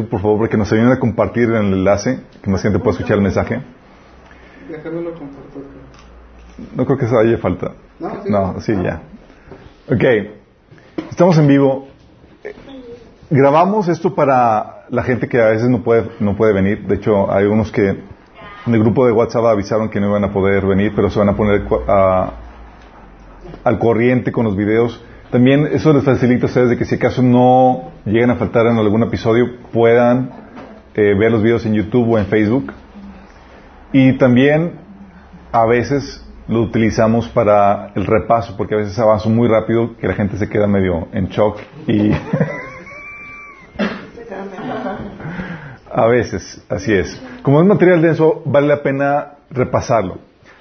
por favor, que nos ayuden a compartir el enlace, que más gente pueda escuchar el mensaje. Déjamelo compartir. No creo que eso haya falta. No, sí. No, sí, ya. Ok. Estamos en vivo. Grabamos esto para la gente que a veces no puede, no puede venir. De hecho, hay unos que en el grupo de WhatsApp avisaron que no iban a poder venir, pero se van a poner a- al corriente con los videos. También eso les facilita a ustedes de que si acaso no llegan a faltar en algún episodio, puedan eh, ver los videos en YouTube o en Facebook. Y también a veces lo utilizamos para el repaso, porque a veces avanzo muy rápido que la gente se queda medio en shock y a veces, así es. Como es material denso, vale la pena repasarlo.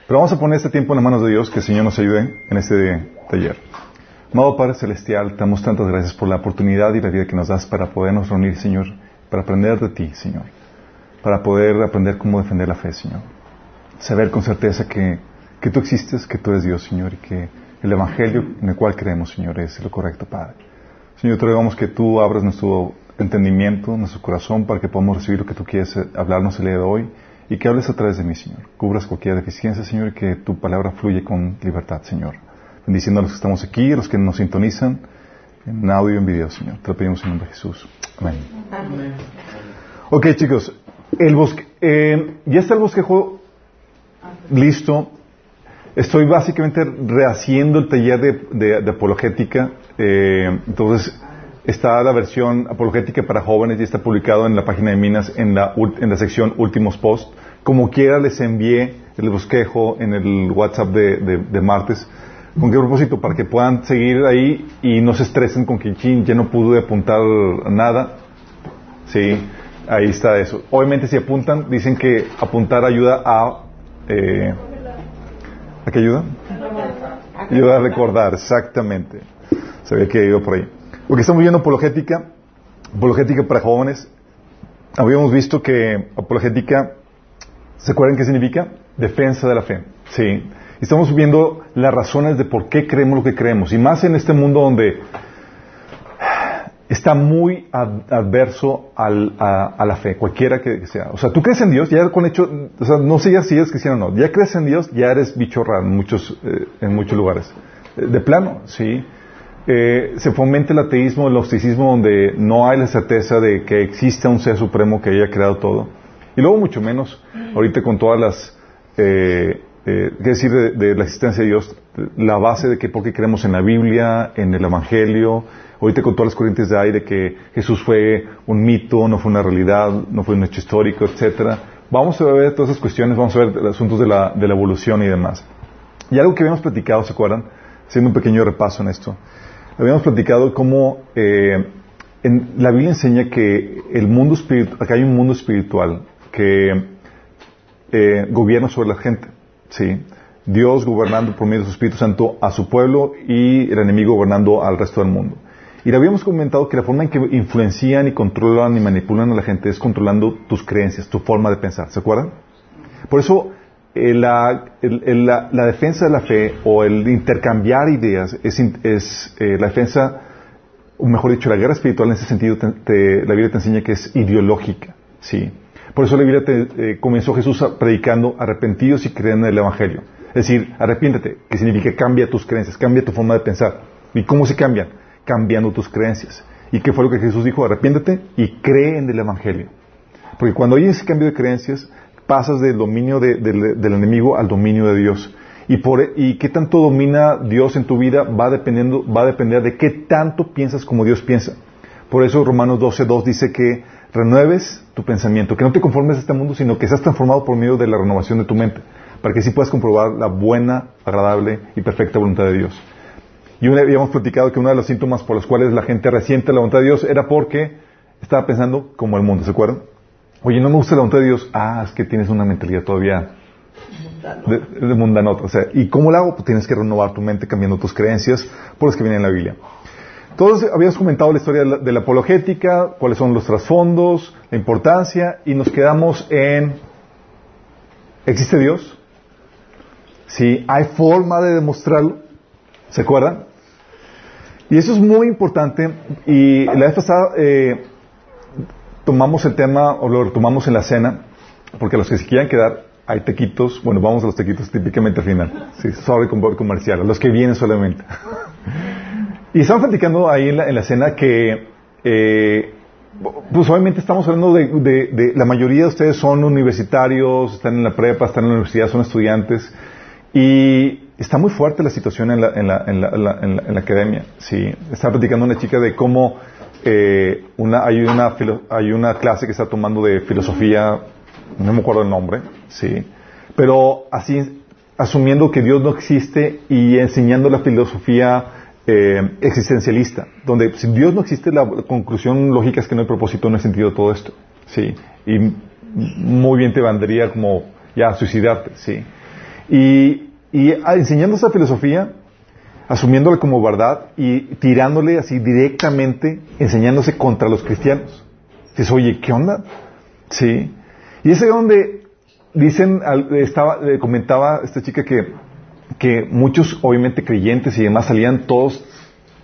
Pero vamos a poner este tiempo en las manos de Dios, que el Señor nos ayude en este taller. Amado Padre Celestial, te damos tantas gracias por la oportunidad y la vida que nos das para podernos reunir, Señor, para aprender de ti, Señor, para poder aprender cómo defender la fe, Señor. Saber con certeza que, que tú existes, que tú eres Dios, Señor, y que el Evangelio en el cual creemos, Señor, es lo correcto, Padre. Señor, te rogamos que tú abras nuestro entendimiento, nuestro corazón, para que podamos recibir lo que tú quieres eh, hablarnos el día de hoy y que hables a través de mí, Señor. Cubras cualquier deficiencia, Señor, y que tu palabra fluye con libertad, Señor. Bendiciendo a los que estamos aquí, a los que nos sintonizan, en audio y en video, Señor. Te lo pedimos en nombre de Jesús. Amén. Ok, chicos, el bosque, eh, ya está el bosquejo listo. Estoy básicamente rehaciendo el taller de, de- de apologética. eh, entonces, está la versión apologética para jóvenes y está publicado en la página de Minas en la, en la sección Últimos Post. Como quiera, les envié el bosquejo en el WhatsApp de- de martes. ¿Con qué propósito? Para que puedan seguir ahí y no se estresen con que "Chin, ya no pude apuntar nada. Sí, ahí está eso. Obviamente si apuntan, dicen que apuntar ayuda a... Eh, ¿A qué ayuda? Ayuda a recordar, exactamente. Sabía que iba por ahí. Porque estamos viendo apologética, apologética para jóvenes. Habíamos visto que apologética, ¿se acuerdan qué significa? Defensa de la fe. Sí. Estamos viendo las razones de por qué creemos lo que creemos. Y más en este mundo donde está muy ad- adverso al- a, la fe, cualquiera que sea. O sea, tú crees en Dios, ya con hecho, o sea, no sé ya si eres cristiano o no, ya crees en Dios, ya eres bicho raro en muchos, eh, en muchos lugares. Eh, De plano, sí. Eh, se fomenta el ateísmo, el gnosticismo, donde no hay la certeza de que exista un ser supremo que haya creado todo. Y luego mucho menos, ahorita con todas las, eh, eh, qué decir de, de la existencia de Dios, la base de que porque creemos en la Biblia, en el Evangelio, ahorita con todas las corrientes de aire que Jesús fue un mito, no fue una realidad, no fue un hecho histórico, etcétera. Vamos a ver todas esas cuestiones, vamos a ver asuntos de la, de la evolución y demás. Y algo que habíamos platicado, ¿se acuerdan? Haciendo un pequeño repaso en esto. Habíamos platicado cómo eh, en, la Biblia enseña que el mundo espiritual, acá hay un mundo espiritual que eh, gobierna sobre la gente. ¿Sí? Dios gobernando por medio de su Espíritu Santo a su pueblo y el enemigo gobernando al resto del mundo. Y le habíamos comentado que la forma en que influencian y controlan y manipulan a la gente es controlando tus creencias, tu forma de pensar. ¿Se acuerdan? Por eso eh, la, la- defensa de la fe o el intercambiar ideas es, es, eh, la defensa, o mejor dicho, la guerra espiritual en ese sentido, te- la Biblia te enseña que es ideológica. ¿sí? Por eso la Biblia te, eh, comenzó Jesús predicando arrepentidos y creen en el Evangelio. Es decir, arrepiéntete, que significa cambia tus creencias, cambia tu forma de pensar. ¿Y cómo se cambian? Cambiando tus creencias. ¿Y qué fue lo que Jesús dijo? Arrepiéntete y cree en el Evangelio. Porque cuando hay ese cambio de creencias, pasas del dominio de- del, del enemigo al dominio de Dios. Y, por, y qué tanto domina Dios en tu vida va, dependiendo, va a depender de qué tanto piensas como Dios piensa. Por eso Romanos 12.2 dice que renueves tu pensamiento, que no te conformes a este mundo, sino que seas transformado por medio de la renovación de tu mente, para que así puedas comprobar la buena, agradable y perfecta voluntad de Dios. Y una, habíamos platicado que uno de los síntomas por los cuales la gente resiente la voluntad de Dios era porque estaba pensando como el mundo, ¿se acuerdan? Oye, no me gusta la voluntad de Dios. Ah, es que tienes una mentalidad todavía de, de mundanota. O sea, ¿y cómo lo hago? Pues tienes que renovar tu mente cambiando tus creencias por las que vienen en la Biblia. Todos habíamos comentado la historia de la, apologética, cuáles son los trasfondos, la importancia, y nos quedamos en ¿existe Dios? Sí, hay forma de demostrarlo. ¿Se acuerdan? Y eso es muy importante. Y la vez pasada eh, tomamos el tema o lo retomamos en la cena, porque los que se quieran quedar, hay tequitos, bueno, vamos a los tequitos típicamente al final. Sí, sorry comercial, los que vienen solamente. Y estamos platicando ahí en la, en la cena que, eh, pues obviamente estamos hablando de, de, la mayoría de ustedes son universitarios, están en la prepa, están en la universidad, son estudiantes, y está muy fuerte la situación en la, en la, en la, en la academia. Sí, estaba platicando una chica de cómo eh, una, hay, una, hay una clase que está tomando de filosofía, no me acuerdo el nombre, sí, pero así asumiendo que Dios no existe y enseñando la filosofía eh, existencialista, donde si Dios no existe, la conclusión lógica es que no hay propósito, no hay sentido de todo esto, sí, y muy bien te vendría como ya suicidarte, sí, y, y enseñando esa filosofía, asumiéndole como verdad y tirándole así directamente, enseñándose contra los cristianos. Dices, oye, ¿qué onda? Sí. Y es donde dicen, estaba, comentaba esta chica que, que muchos, obviamente creyentes y demás, salían todos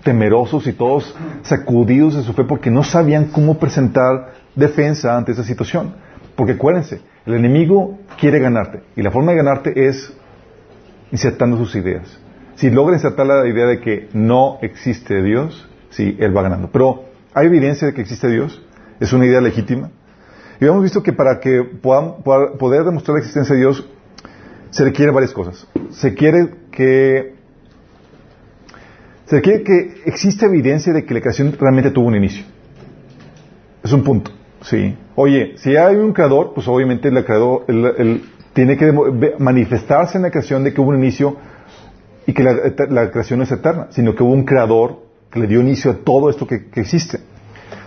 temerosos y todos sacudidos de su fe porque no sabían cómo presentar defensa ante esa situación. Porque acuérdense, el enemigo quiere ganarte y la forma de ganarte es insertando sus ideas si logra insertar la idea de que no existe Dios, sí, él va ganando. Pero hay evidencia de que existe Dios, es una idea legítima. Y hemos visto que para que puedan, poder demostrar la existencia de Dios, se requieren varias cosas. Se quiere que se requiere que exista evidencia de que la creación realmente tuvo un inicio. Es un punto. Sí. Oye, si hay un creador, pues obviamente el creador tiene que manifestarse en la creación de que hubo un inicio y que la, creación no es eterna, sino que hubo un creador que le dio inicio a todo esto que, existe.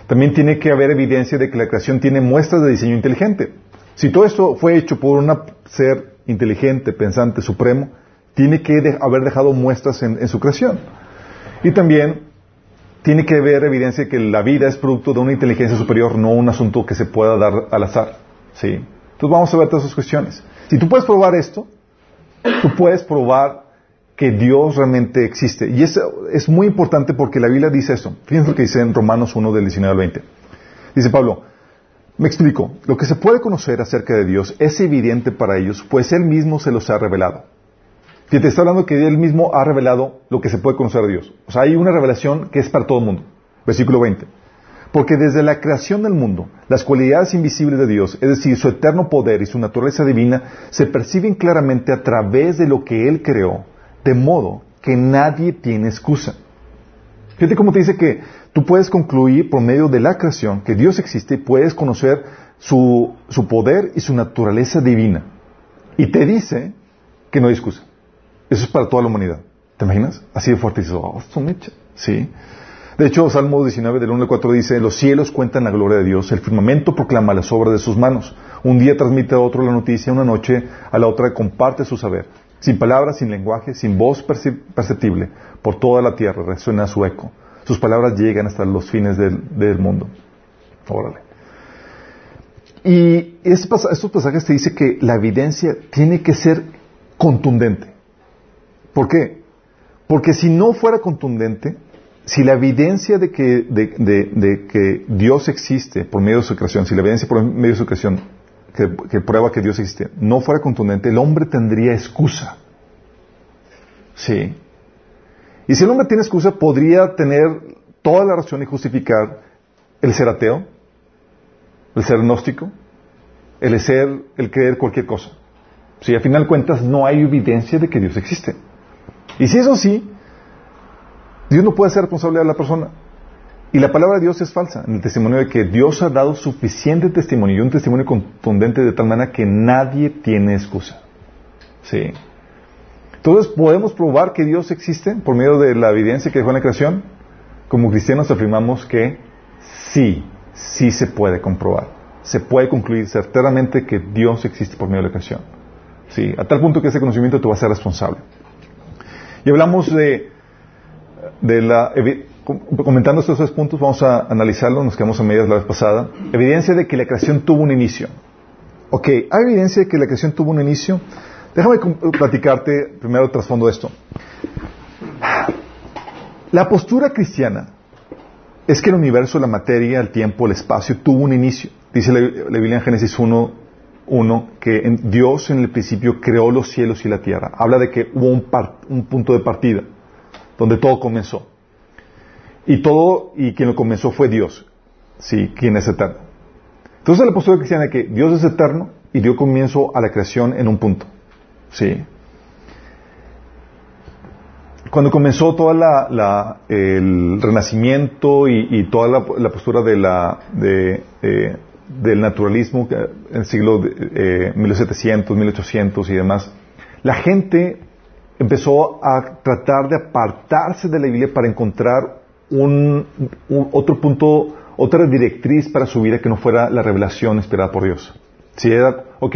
También tiene que haber evidencia de que la creación tiene muestras de diseño inteligente. Si todo esto fue hecho por un ser inteligente, pensante, supremo, tiene que haber dejado muestras en, su creación. Y también tiene que haber evidencia de que la vida es producto de una inteligencia superior, no un asunto que se pueda dar al azar. ¿sí? Entonces vamos a ver todas esas cuestiones. Si tú puedes probar esto, tú puedes probar que Dios realmente existe. Y es, es muy importante porque la Biblia dice esto. Fíjense lo que dice en Romanos 1 del 19 al 20. Dice Pablo, me explico, lo que se puede conocer acerca de Dios es evidente para ellos, pues Él mismo se los ha revelado. te está hablando que Él mismo ha revelado lo que se puede conocer de Dios. O sea, hay una revelación que es para todo el mundo. Versículo 20. Porque desde la creación del mundo, las cualidades invisibles de Dios, es decir, su eterno poder y su naturaleza divina, se perciben claramente a través de lo que Él creó de modo que nadie tiene excusa. Fíjate cómo te dice que tú puedes concluir por medio de la creación que Dios existe y puedes conocer su, su poder y su naturaleza divina. Y te dice que no hay excusa. Eso es para toda la humanidad. ¿Te imaginas? Así de fuerte. Y dices, oh. Sí. De hecho, Salmo 19, del 1 al 4 dice, los cielos cuentan la gloria de Dios, el firmamento proclama las obras de sus manos. Un día transmite a otro la noticia, una noche a la otra comparte su saber. Sin palabras, sin lenguaje, sin voz perceptible, por toda la tierra resuena su eco. Sus palabras llegan hasta los fines del, mundo. Órale. Y estos pasajes te dicen que la evidencia tiene que ser contundente. ¿Por qué? Porque si no fuera contundente, si la evidencia de que, de que Dios existe por medio de su creación, si la evidencia por medio de su creación que, prueba que Dios existe, no fuera contundente, el hombre tendría excusa. Sí. Y si el hombre tiene excusa, podría tener toda la razón y justificar el ser ateo, el ser gnóstico, el ser, el creer cualquier cosa. Si al final cuentas no hay evidencia de que Dios existe. Y si eso sí, Dios no puede ser responsable de la persona. Y la palabra de Dios es falsa, en el testimonio de que Dios ha dado suficiente testimonio y un testimonio contundente de tal manera que nadie tiene excusa. ¿Sí? Entonces, ¿podemos probar que Dios existe por medio de la evidencia que dejó en la creación? Como cristianos afirmamos que sí, sí se puede comprobar. Se puede concluir certeramente que Dios existe por medio de la creación. Sí, a tal punto que ese conocimiento te va a ser responsable. Y hablamos de, de la comentando estos dos puntos, vamos a analizarlo, nos quedamos a medias la vez pasada. Evidencia de que la creación tuvo un inicio. Ok, ¿hay evidencia de que la creación tuvo un inicio? Déjame platicarte primero el trasfondo esto. La postura cristiana es que el universo, la materia, el tiempo, el espacio tuvo un inicio. Dice la, Biblia en Génesis 1, 1 que Dios en el principio creó los cielos y la tierra. Habla de que hubo un, par- un punto de partida donde todo comenzó. Y todo, y quien lo comenzó fue Dios. Sí, quien es eterno. Entonces la postura cristiana de que Dios es eterno y dio comienzo a la creación en un punto. Sí. Cuando comenzó toda la, el renacimiento y, toda la, postura de la, de, eh, del naturalismo en el siglo de, eh, 1700, 1800 y demás, la gente empezó a tratar de apartarse de la Biblia para encontrar un, otro punto, otra directriz para su vida que no fuera la revelación inspirada por Dios. Si era, ok,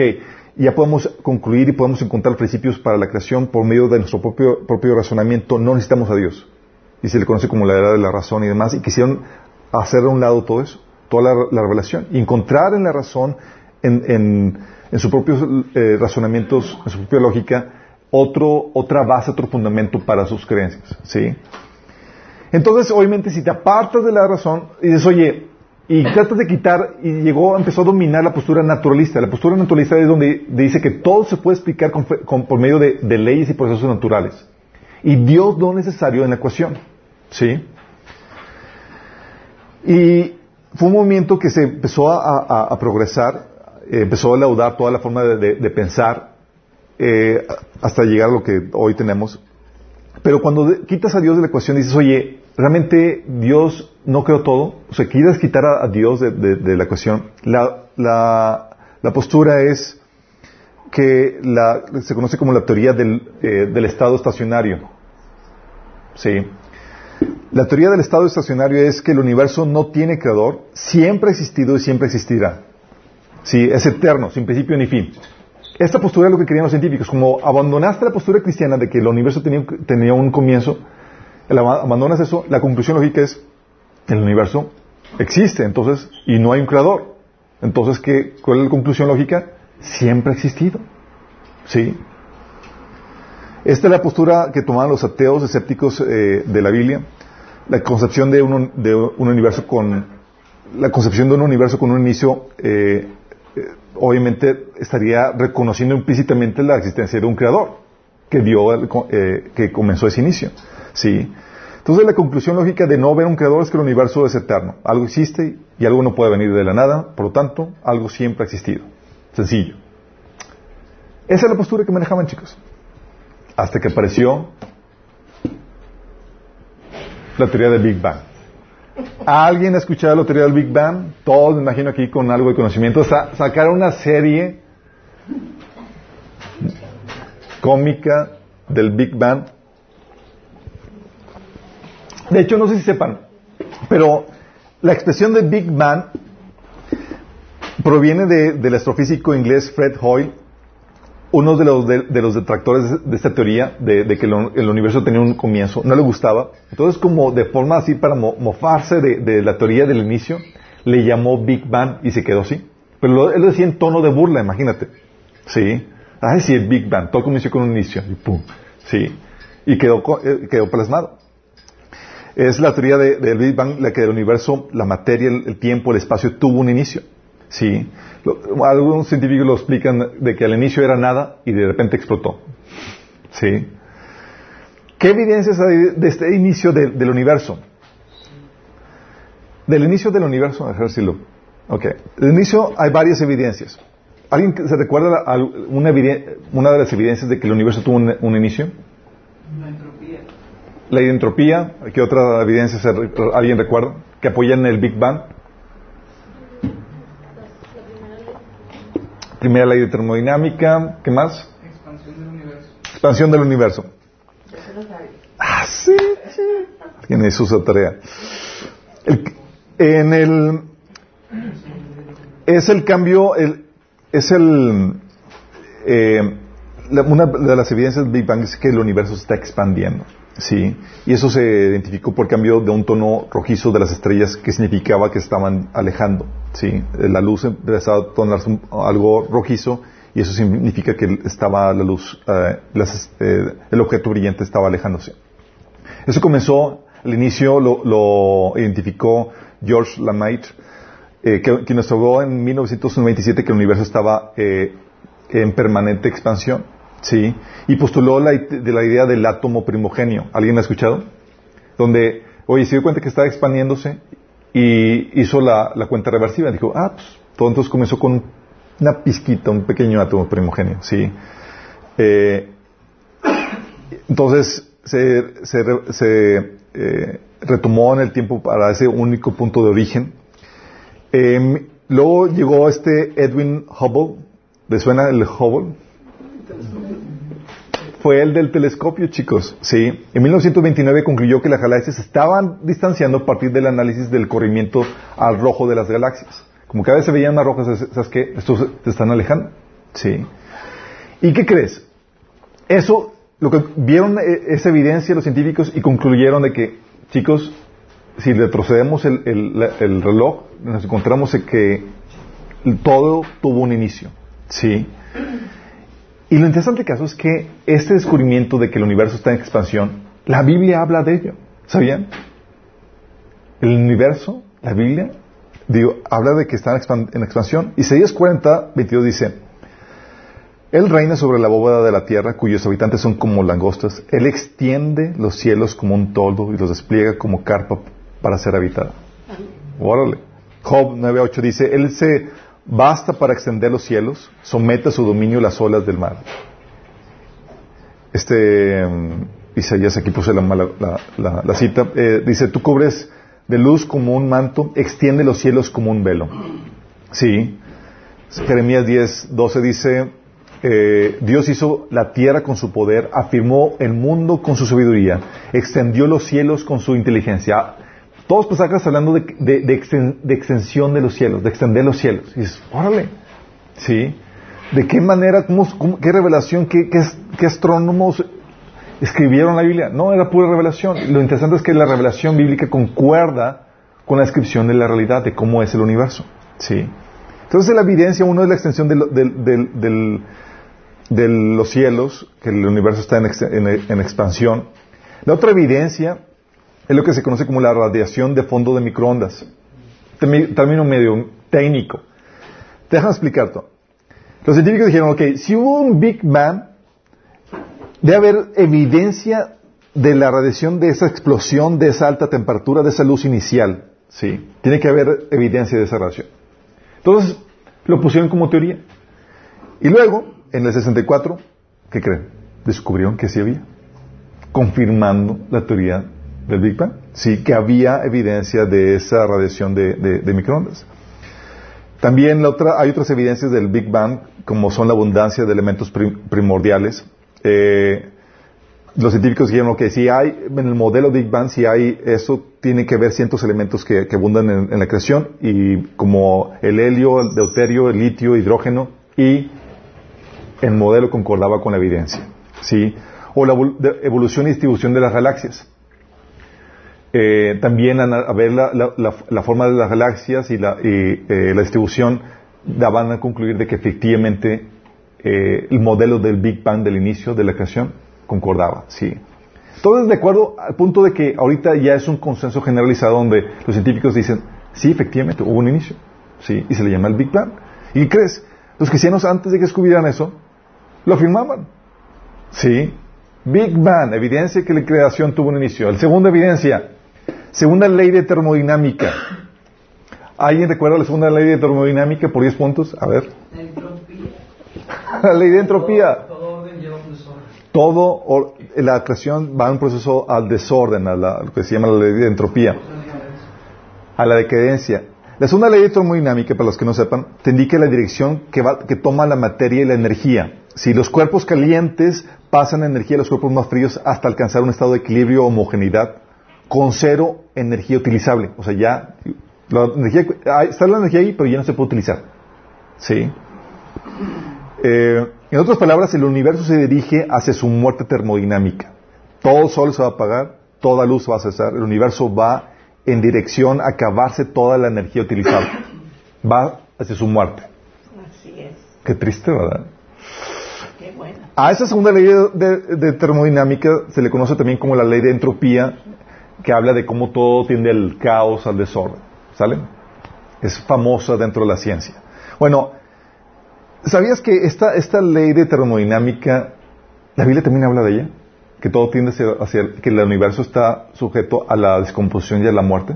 ya podemos concluir y podemos encontrar principios para la creación por medio de nuestro propio, propio razonamiento, no necesitamos a Dios. Y se le conoce como la edad de la razón y demás, y quisieron hacer a un lado todo eso, toda la, la revelación, y encontrar en la razón, en, en, en sus propios eh, razonamientos, en su propia lógica, otro, otra base, otro fundamento para sus creencias. ¿sí? Entonces, obviamente, si te apartas de la razón y dices, oye, y tratas de quitar, y llegó, empezó a dominar la postura naturalista. La postura naturalista es donde dice que todo se puede explicar por medio de, leyes y procesos naturales. Y Dios no es necesario en la ecuación. ¿Sí? Y fue un movimiento que se empezó a, progresar, eh, empezó a laudar toda la forma de pensar, eh, hasta llegar a lo que hoy tenemos. Pero cuando quitas a Dios de la ecuación, dices, oye, realmente Dios no creó todo. O sea, quieres quitar a, Dios de, la ecuación. La, la- la postura es que la- se conoce como la teoría del, eh, del estado estacionario. Sí. La teoría del estado estacionario es que el universo no tiene creador, siempre ha existido y siempre existirá. Sí, es eterno, sin principio ni fin. Esta postura es lo que querían los científicos. Como abandonaste la postura cristiana de que el universo tenía, un comienzo, abandonas eso, la conclusión lógica es el universo existe, entonces, y no hay un creador. Entonces, ¿qué, ¿cuál es la conclusión lógica? Siempre ha existido. ¿Sí? Esta es la postura que tomaban los ateos escépticos eh, de la Biblia, la concepción de un, de un universo con la concepción de un universo con un inicio, eh, obviamente estaría reconociendo implícitamente la existencia de un creador que dio, el eh, que comenzó ese inicio, sí. Entonces la conclusión lógica de no ver un creador es que el universo es eterno, algo existe y algo no puede venir de la nada, por lo tanto, algo siempre ha existido, sencillo. Esa es la postura que manejaban chicos, hasta que apareció la teoría del Big Bang. ¿Alguien ha escuchado la teoría del Big Bang? Todos, me imagino, aquí con algo de conocimiento. Sa- sacaron una serie cómica del Big Bang. De hecho, no sé si sepan, pero la expresión de Big Bang proviene de- del astrofísico inglés Fred Hoyle, uno de los, de, los detractores de esta teoría, de, que el, universo tenía un comienzo, no le gustaba. Entonces, como de forma así para mo- mofarse de, la teoría del inicio, le llamó Big Bang y se quedó así. Pero lo- él lo decía en tono de burla, imagínate. Sí. Ay, sí, el Big Bang. Todo comenzó con un inicio. Y pum. Sí. Y quedó, eh, quedó plasmado. Es la teoría de- del Big Bang la que el universo, la materia, el tiempo, el espacio tuvo un inicio. Sí. Lo- algunos científicos lo explican de que al inicio era nada y de repente explotó. Sí. ¿Qué evidencias hay de este inicio de- del universo? Del inicio del universo, decirlo. Ok. Del inicio hay varias evidencias. ¿Alguien se recuerda a una, una de las evidencias de que el universo tuvo un, un inicio? La entropía. La entropía. ¿Qué otra evidencia se alguien recuerda? Que apoyan el Big Bang. Primera ley de termodinámica. ¿Qué más? Expansión del universo. Expansión del universo. Ah, sí, sí. Alguien hizo su tarea. El- en el es el cambio, el, es el eh, la- una de las evidencias del Big Bang es que el universo se está expandiendo, sí, y eso se identificó por cambio de un tono rojizo de las estrellas que significaba que estaban alejando, sí, la luz empezaba a tornarse algo rojizo y eso significa que estaba la luz, eh, eh, el objeto brillante estaba alejándose. Eso comenzó al inicio lo, lo identificó George Lamaitre, eh, que, que nos habló en 1997 que el universo estaba eh, en permanente expansión, ¿sí? Y postuló la, de la idea del átomo primogenio. ¿Alguien la ha escuchado? Donde, oye, se dio cuenta que estaba expandiéndose y hizo la, cuenta reversiva. Dijo, ah, pues, todo entonces comenzó con una pizquita, un pequeño átomo primogenio, ¿sí? Eh, entonces, se, se, eh, retomó en el tiempo para ese único punto de origen. Eh, luego llegó este Edwin Hubble. ¿Le suena el Hubble? Fue el del telescopio, chicos. Sí. En 1929 concluyó que las galaxias estaban distanciando a partir del análisis del corrimiento al rojo de las galaxias. Como cada vez se veían más rojas, ¿sabes qué? Estos se están alejando. Sí. ¿Y qué crees? Eso, lo que vieron eh, esa evidencia los científicos y concluyeron de que, chicos, si retrocedemos el, el, el reloj, nos encontramos en que todo tuvo un inicio. Sí. Y lo interesante caso es que este descubrimiento de que el universo está en expansión, la Biblia habla de ello. ¿Sabían? El universo, la Biblia, habla de que está en, expansión. Isaías 40, 22 dice, Él reina sobre la bóveda de la tierra, cuyos habitantes son como langostas. Él extiende los cielos como un toldo y los despliega como carpa para ser habitada. Órale. Job 9.8 dice, Él se basta para extender los cielos, somete a su dominio las olas del mar. Este um, Isaías, aquí puse la, la, la, la cita, eh, dice, tú cubres de luz como un manto, extiende los cielos como un velo. Sí. Jeremías 10, 12 dice, eh, Dios hizo la tierra con su poder, afirmó el mundo con su sabiduría, extendió los cielos con su inteligencia. Todos pasajes hablando de, de, de, exten, de, extensión de los cielos, de extender los cielos. Y dices, órale, ¿sí? ¿De qué manera, qué revelación, qué, astrónomos escribieron la Biblia? No, era pura revelación. Lo interesante es que la revelación bíblica concuerda con la descripción de la realidad, de cómo es el universo, ¿sí? Entonces la evidencia, uno es la extensión de, los cielos, que el universo está en expansión. La otra evidencia es lo que se conoce como la radiación de fondo de microondas. Término medio técnico. Déjame explicarte. Los científicos dijeron, ok, si hubo un Big Bang, debe haber evidencia de la radiación de esa explosión, de esa alta temperatura, de esa luz inicial. Sí, tiene que haber evidencia de esa radiación. Entonces, lo pusieron como teoría. Y luego, en el 64, ¿qué creen? Descubrieron que sí había, confirmando la teoría del Big Bang. Sí, que había evidencia de esa radiación de, microondas. También la otra, hay otras evidencias del Big Bang, como son la abundancia de elementos prim, primordiales. Eh, los científicos dijeron que si hay, en el modelo Big Bang, si hay eso, tiene que haber cientos elementos que, abundan en, en, la creación, y como el helio, el deuterio, el litio, hidrógeno, y el modelo concordaba con la evidencia. ¿sí? O la evolución y distribución de las galaxias. Eh, también a, ver la, la, la, forma de las galaxias y la, y, eh, la distribución daban a concluir de que efectivamente eh, el modelo del Big Bang del inicio de la creación concordaba, sí. Entonces, de acuerdo al punto de que ahorita ya es un consenso generalizado donde los científicos dicen, sí, efectivamente, hubo un inicio, sí, y se le llama el Big Bang. ¿Y crees? Los cristianos antes de que descubrieran eso, lo afirmaban, sí. Big Bang, evidencia que la creación tuvo un inicio. La segunda evidencia, Segunda ley de termodinámica. ¿Alguien recuerda la segunda ley de termodinámica por 10 puntos? A ver. La entropía. la ley de entropía. Todo, todo orden lleva un desorden. Todo, or, la creación va a un proceso al desorden, a la, lo que se llama la ley de entropía. A la decadencia. La segunda ley de termodinámica, para los que no sepan, te indica la dirección que, va, que toma la materia y la energía. Si los cuerpos calientes pasan energía a los cuerpos más fríos hasta alcanzar un estado de equilibrio o homogeneidad, con cero energía utilizable. O sea, ya la energía, está la energía ahí, pero ya no se puede utilizar. ¿Sí? Eh, en otras palabras, el universo se dirige hacia su muerte termodinámica. Todo sol se va a apagar, toda luz va a cesar, el universo va en dirección a acabarse toda la energía utilizable. Va hacia su muerte. Así es. Qué triste, ¿verdad? Qué bueno. A esa segunda ley de, de, de termodinámica se le conoce también como la ley de entropía que habla de cómo todo tiende al caos, al desorden. ¿Sale? Es famosa dentro de la ciencia. Bueno, ¿sabías que esta, esta ley de termodinámica, la Biblia también habla de ella? Que todo tiende hacia, que el universo está sujeto a la descomposición y a la muerte.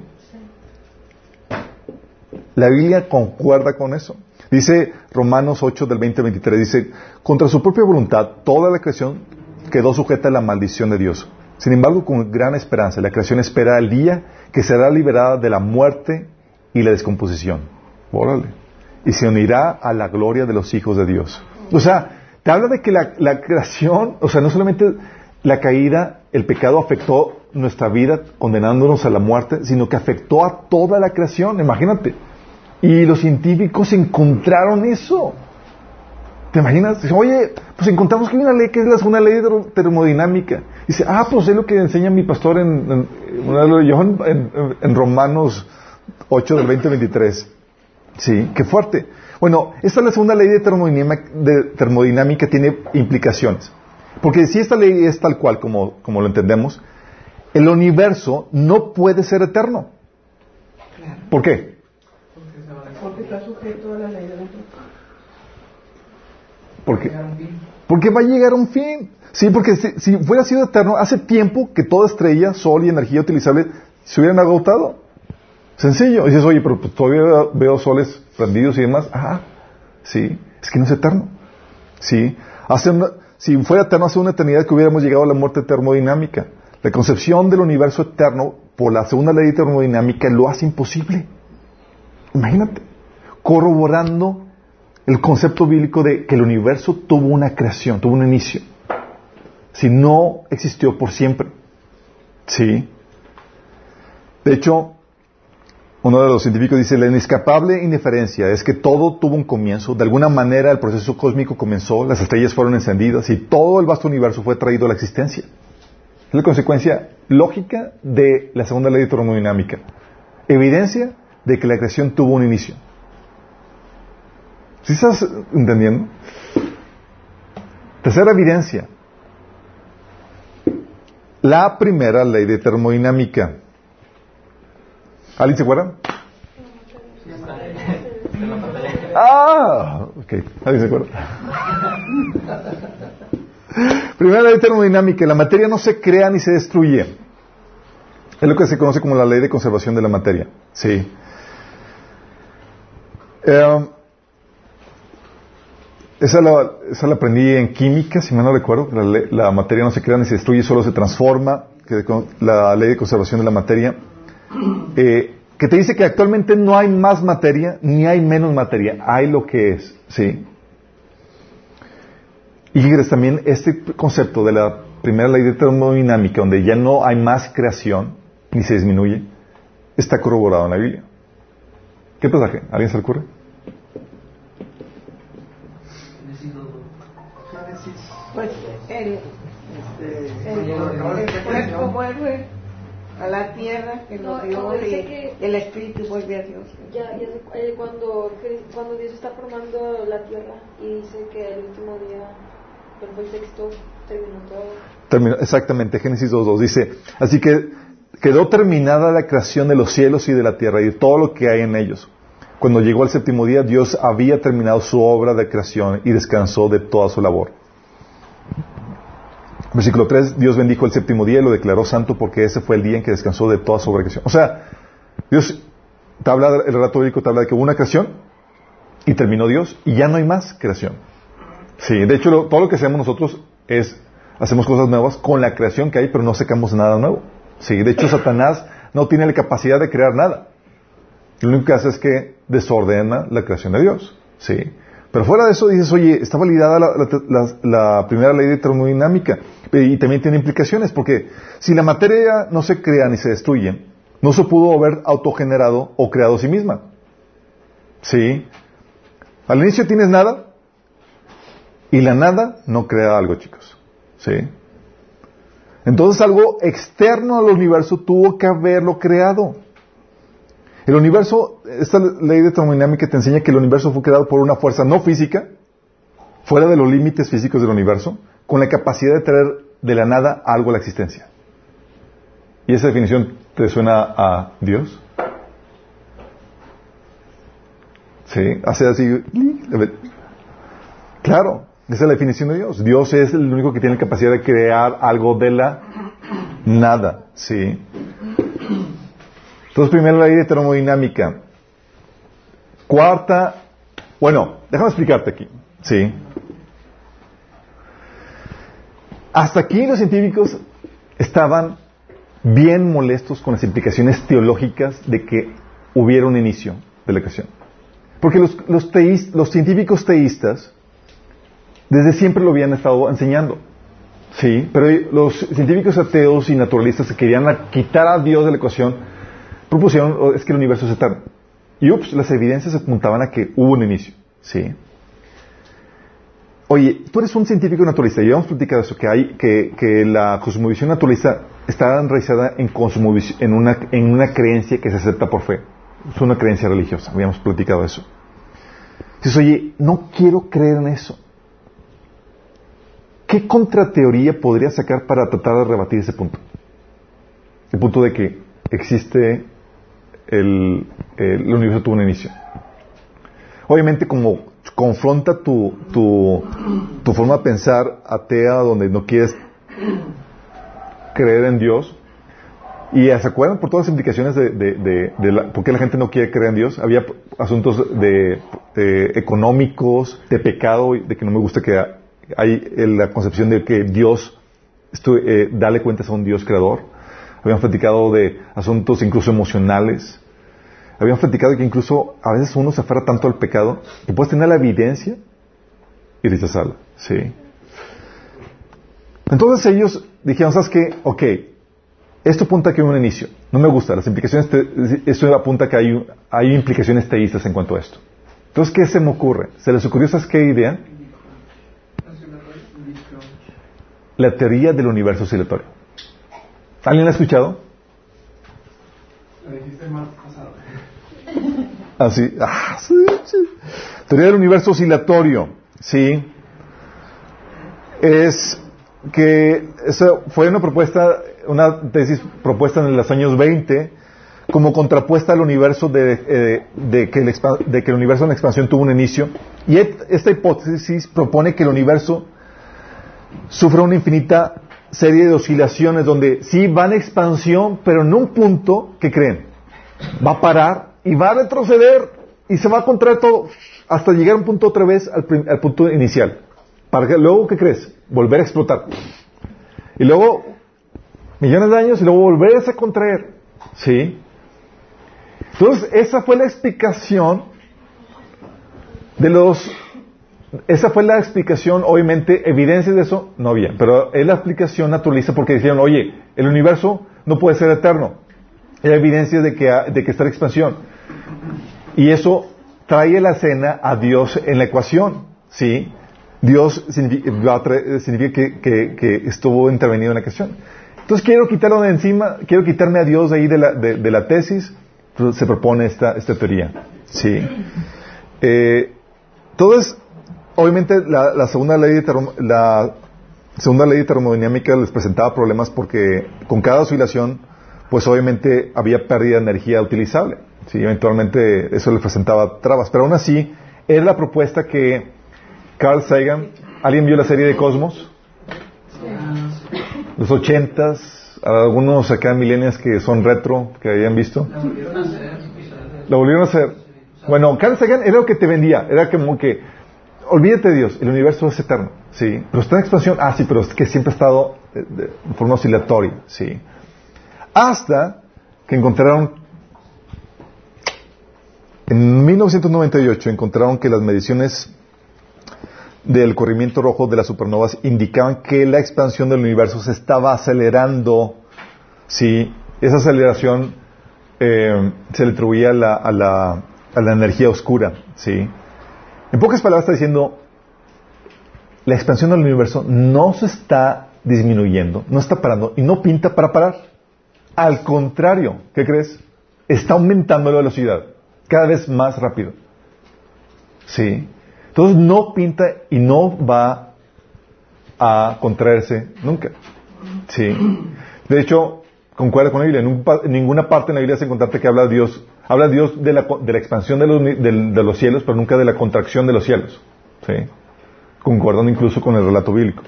La Biblia concuerda con eso. Dice Romanos 8 del 20 al 23, dice, contra su propia voluntad, toda la creación quedó sujeta a la maldición de Dios. Sin embargo, con gran esperanza, la creación espera el día que será liberada de la muerte y la descomposición. Órale. Y se unirá a la gloria de los hijos de Dios. O sea, te habla de que la, la creación, o sea, no solamente la caída, el pecado afectó nuestra vida condenándonos a la muerte, sino que afectó a toda la creación. Imagínate. Y los científicos encontraron eso. ¿Te imaginas? Dice, Oye, pues encontramos que hay una ley que es la segunda ley de termodinámica. Dice, ah, pues es lo que enseña mi pastor en, en, en, en, Romanos 8 del 20 23. Sí, qué fuerte. Bueno, esta es la segunda ley de termodinámica, de termodinámica tiene implicaciones. Porque si esta ley es tal cual como, como lo entendemos, el universo no puede ser eterno. Claro. ¿Por qué? Porque está sujeto a la ley de la. Porque, porque va a llegar a un fin. Sí, porque si, si fuera sido eterno, hace tiempo que toda estrella, sol y energía utilizable se hubieran agotado. Sencillo. Y dices, oye, pero pues, todavía veo soles prendidos y demás. Ajá. Sí. Es que no es eterno. Sí. Hace una, si fuera eterno, hace una eternidad que hubiéramos llegado a la muerte termodinámica. La concepción del universo eterno por la segunda ley de termodinámica lo hace imposible. Imagínate. Corroborando el concepto bíblico de que el universo tuvo una creación, tuvo un inicio. Si no existió por siempre. Sí. De hecho, uno de los científicos dice, la inescapable indiferencia es que todo tuvo un comienzo, de alguna manera el proceso cósmico comenzó, las estrellas fueron encendidas y todo el vasto universo fue traído a la existencia. Es la consecuencia lógica de la segunda ley de termodinámica. Evidencia de que la creación tuvo un inicio. ¿Sí estás entendiendo? Tercera evidencia. La primera ley de termodinámica. ¿Alguien se acuerda? Ah, ok. ¿Alguien se acuerda? Primera ley de termodinámica. La materia no se crea ni se destruye. Es lo que se conoce como la ley de conservación de la materia. Sí. Eh, esa, la, esa la aprendí en química, si mal no recuerdo. La, la materia no se crea ni se destruye, solo se transforma. Que la ley de conservación de la materia. Eh, que te dice que actualmente no hay más materia ni hay menos materia. Hay lo que es. ¿Sí? Y también este concepto de la primera ley de termodinámica, donde ya no hay más creación ni se disminuye, está corroborado en la Biblia. ¿Qué pasaje? ¿Alguien se le ocurre? El, el, el cuerpo vuelve a la tierra que lo No, dio y que- el espíritu vuelve a Dios. Ya, ya sé, eh, cuando, cuando Dios está formando la tierra y dice que el último día, pero fue el sexto, terminó todo. Terminó- exactamente, Génesis 2.2 dice, así que quedó terminada la creación de los cielos y de la tierra y de todo lo que hay en ellos. Cuando llegó el séptimo día, Dios había terminado su obra de creación y descansó de toda su labor. Versículo 3, Dios bendijo el séptimo día y lo declaró santo porque ese fue el día en que descansó de toda su creación. O sea, Dios, te habla, el relato bíblico te habla de que hubo una creación y terminó Dios y ya no hay más creación. Sí, de hecho, lo- todo lo que hacemos nosotros es, hacemos cosas nuevas con la creación que hay, pero no sacamos nada nuevo. Sí, de hecho, Satanás no tiene la capacidad de crear nada. Lo único que hace es que desordena la creación de Dios. Sí. Pero fuera de eso dices, oye, está validada la, primera ley de termodinámica y también tiene implicaciones, porque si la materia no se crea ni se destruye, no se pudo haber autogenerado o creado a sí misma. Sí. Al inicio tienes nada y la nada no crea algo, chicos. Sí. Entonces algo externo al universo tuvo que haberlo creado. El universo, esta ley de termodinámica te enseña que el universo fue creado por una fuerza no física, fuera de los límites físicos del universo, con la capacidad de traer de la nada algo a la existencia. ¿Y esa definición te suena a Dios? Sí, hace así. Claro, esa es la definición de Dios. Dios es el único que tiene la capacidad de crear algo de la nada. Sí. Entonces, primero la ley de termodinámica. Cuarta, bueno, déjame explicarte aquí. Sí. Hasta aquí los científicos estaban bien molestos con las implicaciones teológicas de que hubiera un inicio de la creación. Porque los, los, los científicos teístas desde siempre lo habían estado enseñando. Sí, pero los científicos ateos y naturalistas que querían quitar a Dios de la ecuación propusieron oh, es que el universo es eterno. Y ups, las evidencias apuntaban a que hubo un inicio. Sí. Oye, tú eres un científico naturalista y habíamos platicado eso, que hay, que, que la cosmovisión naturalista está enraizada en, en, una, en una creencia que se acepta por fe. Es una creencia religiosa, habíamos platicado eso. Dices, oye, no quiero creer en eso. ¿Qué contrateoría podría sacar para tratar de rebatir ese punto? El punto de que existe el, universo tuvo un inicio. Obviamente como confronta tu, tu, tu forma de pensar atea donde no quieres creer en Dios. Y se acuerdan por todas las implicaciones de, de, de, la, por qué la gente no quiere creer en Dios. Había asuntos de, económicos, de pecado, de que no me gusta que hay la concepción de que Dios, eh, dale cuentas a un Dios creador. Habíamos platicado de asuntos incluso emocionales. Habíamos platicado que incluso a veces uno se aferra tanto al pecado que puedes tener la evidencia y rechazarla. Sí. Entonces ellos dijeron, ¿sabes qué? Ok, esto apunta a que hay un inicio. No me gusta. Las implicaciones, te- esto apunta a que hay, hay implicaciones teístas en cuanto a esto. Entonces, ¿qué se me ocurre? ¿Se les ocurrió, ¿sabes qué idea? La teoría del universo oscilatorio. ¿Alguien la ha escuchado? Lo dijiste el martes pasado. Ah. Ah, sí, sí. Teoría del universo oscilatorio. Sí. Es que esa fue una propuesta, una tesis propuesta en los años 20 como contrapuesta al universo de, eh, de que, el, de que el universo en expansión tuvo un inicio. Y esta hipótesis propone que el universo sufre una infinita serie de oscilaciones donde sí va en expansión, pero en un punto, ¿qué creen? Va a parar y va a retroceder y se va a contraer todo hasta llegar a un punto otra vez al punto inicial. Para que luego, ¿qué crees? Volver a explotar. Y luego, millones de años y luego volverse a contraer. ¿Sí? Entonces, esa fue la explicación de los... Esa fue la explicación, obviamente, evidencias de eso no había, pero es la explicación naturalista porque dijeron, oye, el universo no puede ser eterno. Hay evidencias de que, de que está en expansión. Y eso trae la escena a Dios en la ecuación, ¿sí? Dios significa, que, que- estuvo intervenido en la ecuación. Entonces quiero quitarlo de encima, quiero quitarme a Dios de ahí de la, de, la tesis, se propone esta, esta teoría, ¿sí? Eh, entonces, obviamente la, la segunda ley de termo- la segunda ley de termodinámica les presentaba problemas porque con cada oscilación, pues obviamente había pérdida de energía utilizable. Sí, eventualmente eso les presentaba trabas. Pero aún así, era la propuesta que Carl Sagan, ¿alguien vio la serie de Cosmos? Los ochentas, algunos acá milenios que son retro, que hayan visto. La volvieron a hacer. Bueno, Carl Sagan era lo que te vendía. Era como que, olvídate de Dios, el universo es eterno. Sí. Pero está en expansión. Ah, sí, pero es que siempre ha estado de, de forma oscilatoria. Sí. Hasta que encontraron, en 1998, encontraron que las mediciones del corrimiento rojo de las supernovas indicaban que la expansión del universo se estaba acelerando. Sí. Esa aceleración eh, se le atribuía a la, a, la, a la energía oscura, ¿sí? En pocas palabras está diciendo, la expansión del universo no se está disminuyendo, no está parando y no pinta para parar. Al contrario, ¿qué crees? Está aumentando la velocidad, cada vez más rápido. ¿Sí? Entonces no pinta y no va a contraerse nunca. ¿Sí? De hecho, concuerda con la Biblia. En, ninguna parte en la Biblia se encontrarte que habla Dios, habla Dios de la, de la expansión de los, cielos, pero nunca de la contracción de los cielos. ¿Sí? Concordando incluso con el relato bíblico.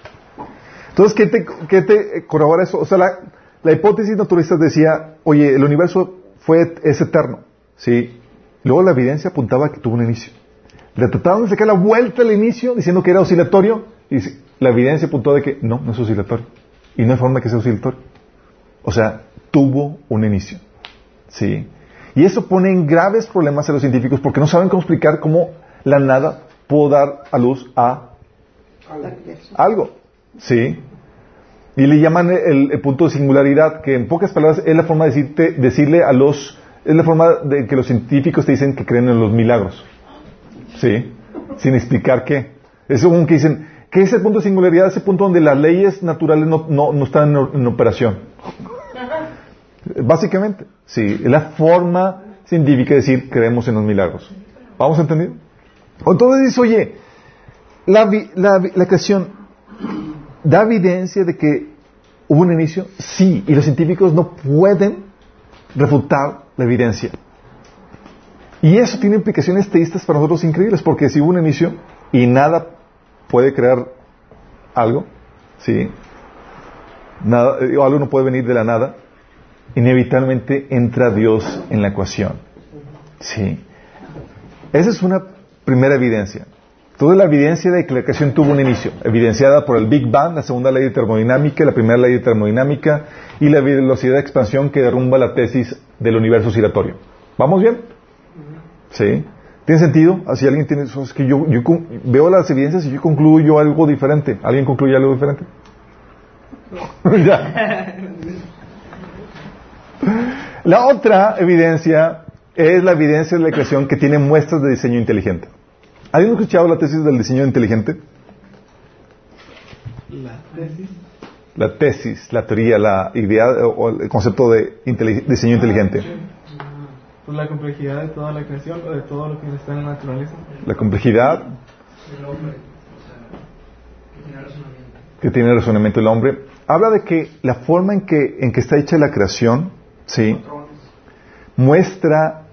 Entonces, ¿qué te, te corrobora eso? O sea, la, hipótesis naturalista decía, oye, el universo fue, es eterno. ¿Sí? Luego la evidencia apuntaba que tuvo un inicio. Le trataron de sacar la vuelta al inicio diciendo que era oscilatorio y la evidencia apuntó de que no, no es oscilatorio. Y no hay forma que sea oscilatorio. O sea, tuvo un inicio. ¿Sí? Y eso pone en graves problemas a los científicos porque no saben cómo explicar cómo la nada pudo dar a luz a algo. ¿Sí? Y le llaman el, el punto de singularidad, que en pocas palabras es la forma de decirte, decirle a los, es la forma de que los científicos te dicen que creen en los milagros. ¿Sí? Sin explicar qué. Es como que dicen, ¿qué es el punto de singularidad? Ese punto donde las leyes naturales no, no, no están en operación. Básicamente, sí, es la forma científica de decir creemos en los milagros. ¿Vamos a entender? Entonces dice, oye, la, la, la creación da evidencia de que hubo un inicio, sí, y los científicos no pueden refutar la evidencia. Y eso tiene implicaciones teístas para nosotros increíbles, porque si hubo un inicio y nada puede crear algo, sí, nada, eh, o algo no puede venir de la nada, inevitablemente entra Dios en la ecuación. Sí. Esa es una primera evidencia. Toda la evidencia de que la creación tuvo un inicio, evidenciada por el Big Bang, la segunda ley de termodinámica, la primera ley de termodinámica y la velocidad de expansión que derrumba la tesis del universo oscilatorio. ¿Vamos bien? ¿Sí? ¿Tiene sentido? Así alguien tiene... Es que yo, veo las evidencias y yo concluyo algo diferente. ¿Alguien concluye algo diferente? ya. La otra evidencia es la evidencia de la creación que tiene muestras de diseño inteligente. ¿Alguien ha escuchado la tesis del diseño inteligente? La tesis. La tesis, la teoría, la idea o el concepto de diseño inteligente. Pues la complejidad de toda la creación o de todo lo que está en la naturaleza. La complejidad El hombre, o sea, que tiene razonamiento. que tiene el razonamiento del hombre. Habla de que la forma en que, en que está hecha la creación, ¿sí? Muestra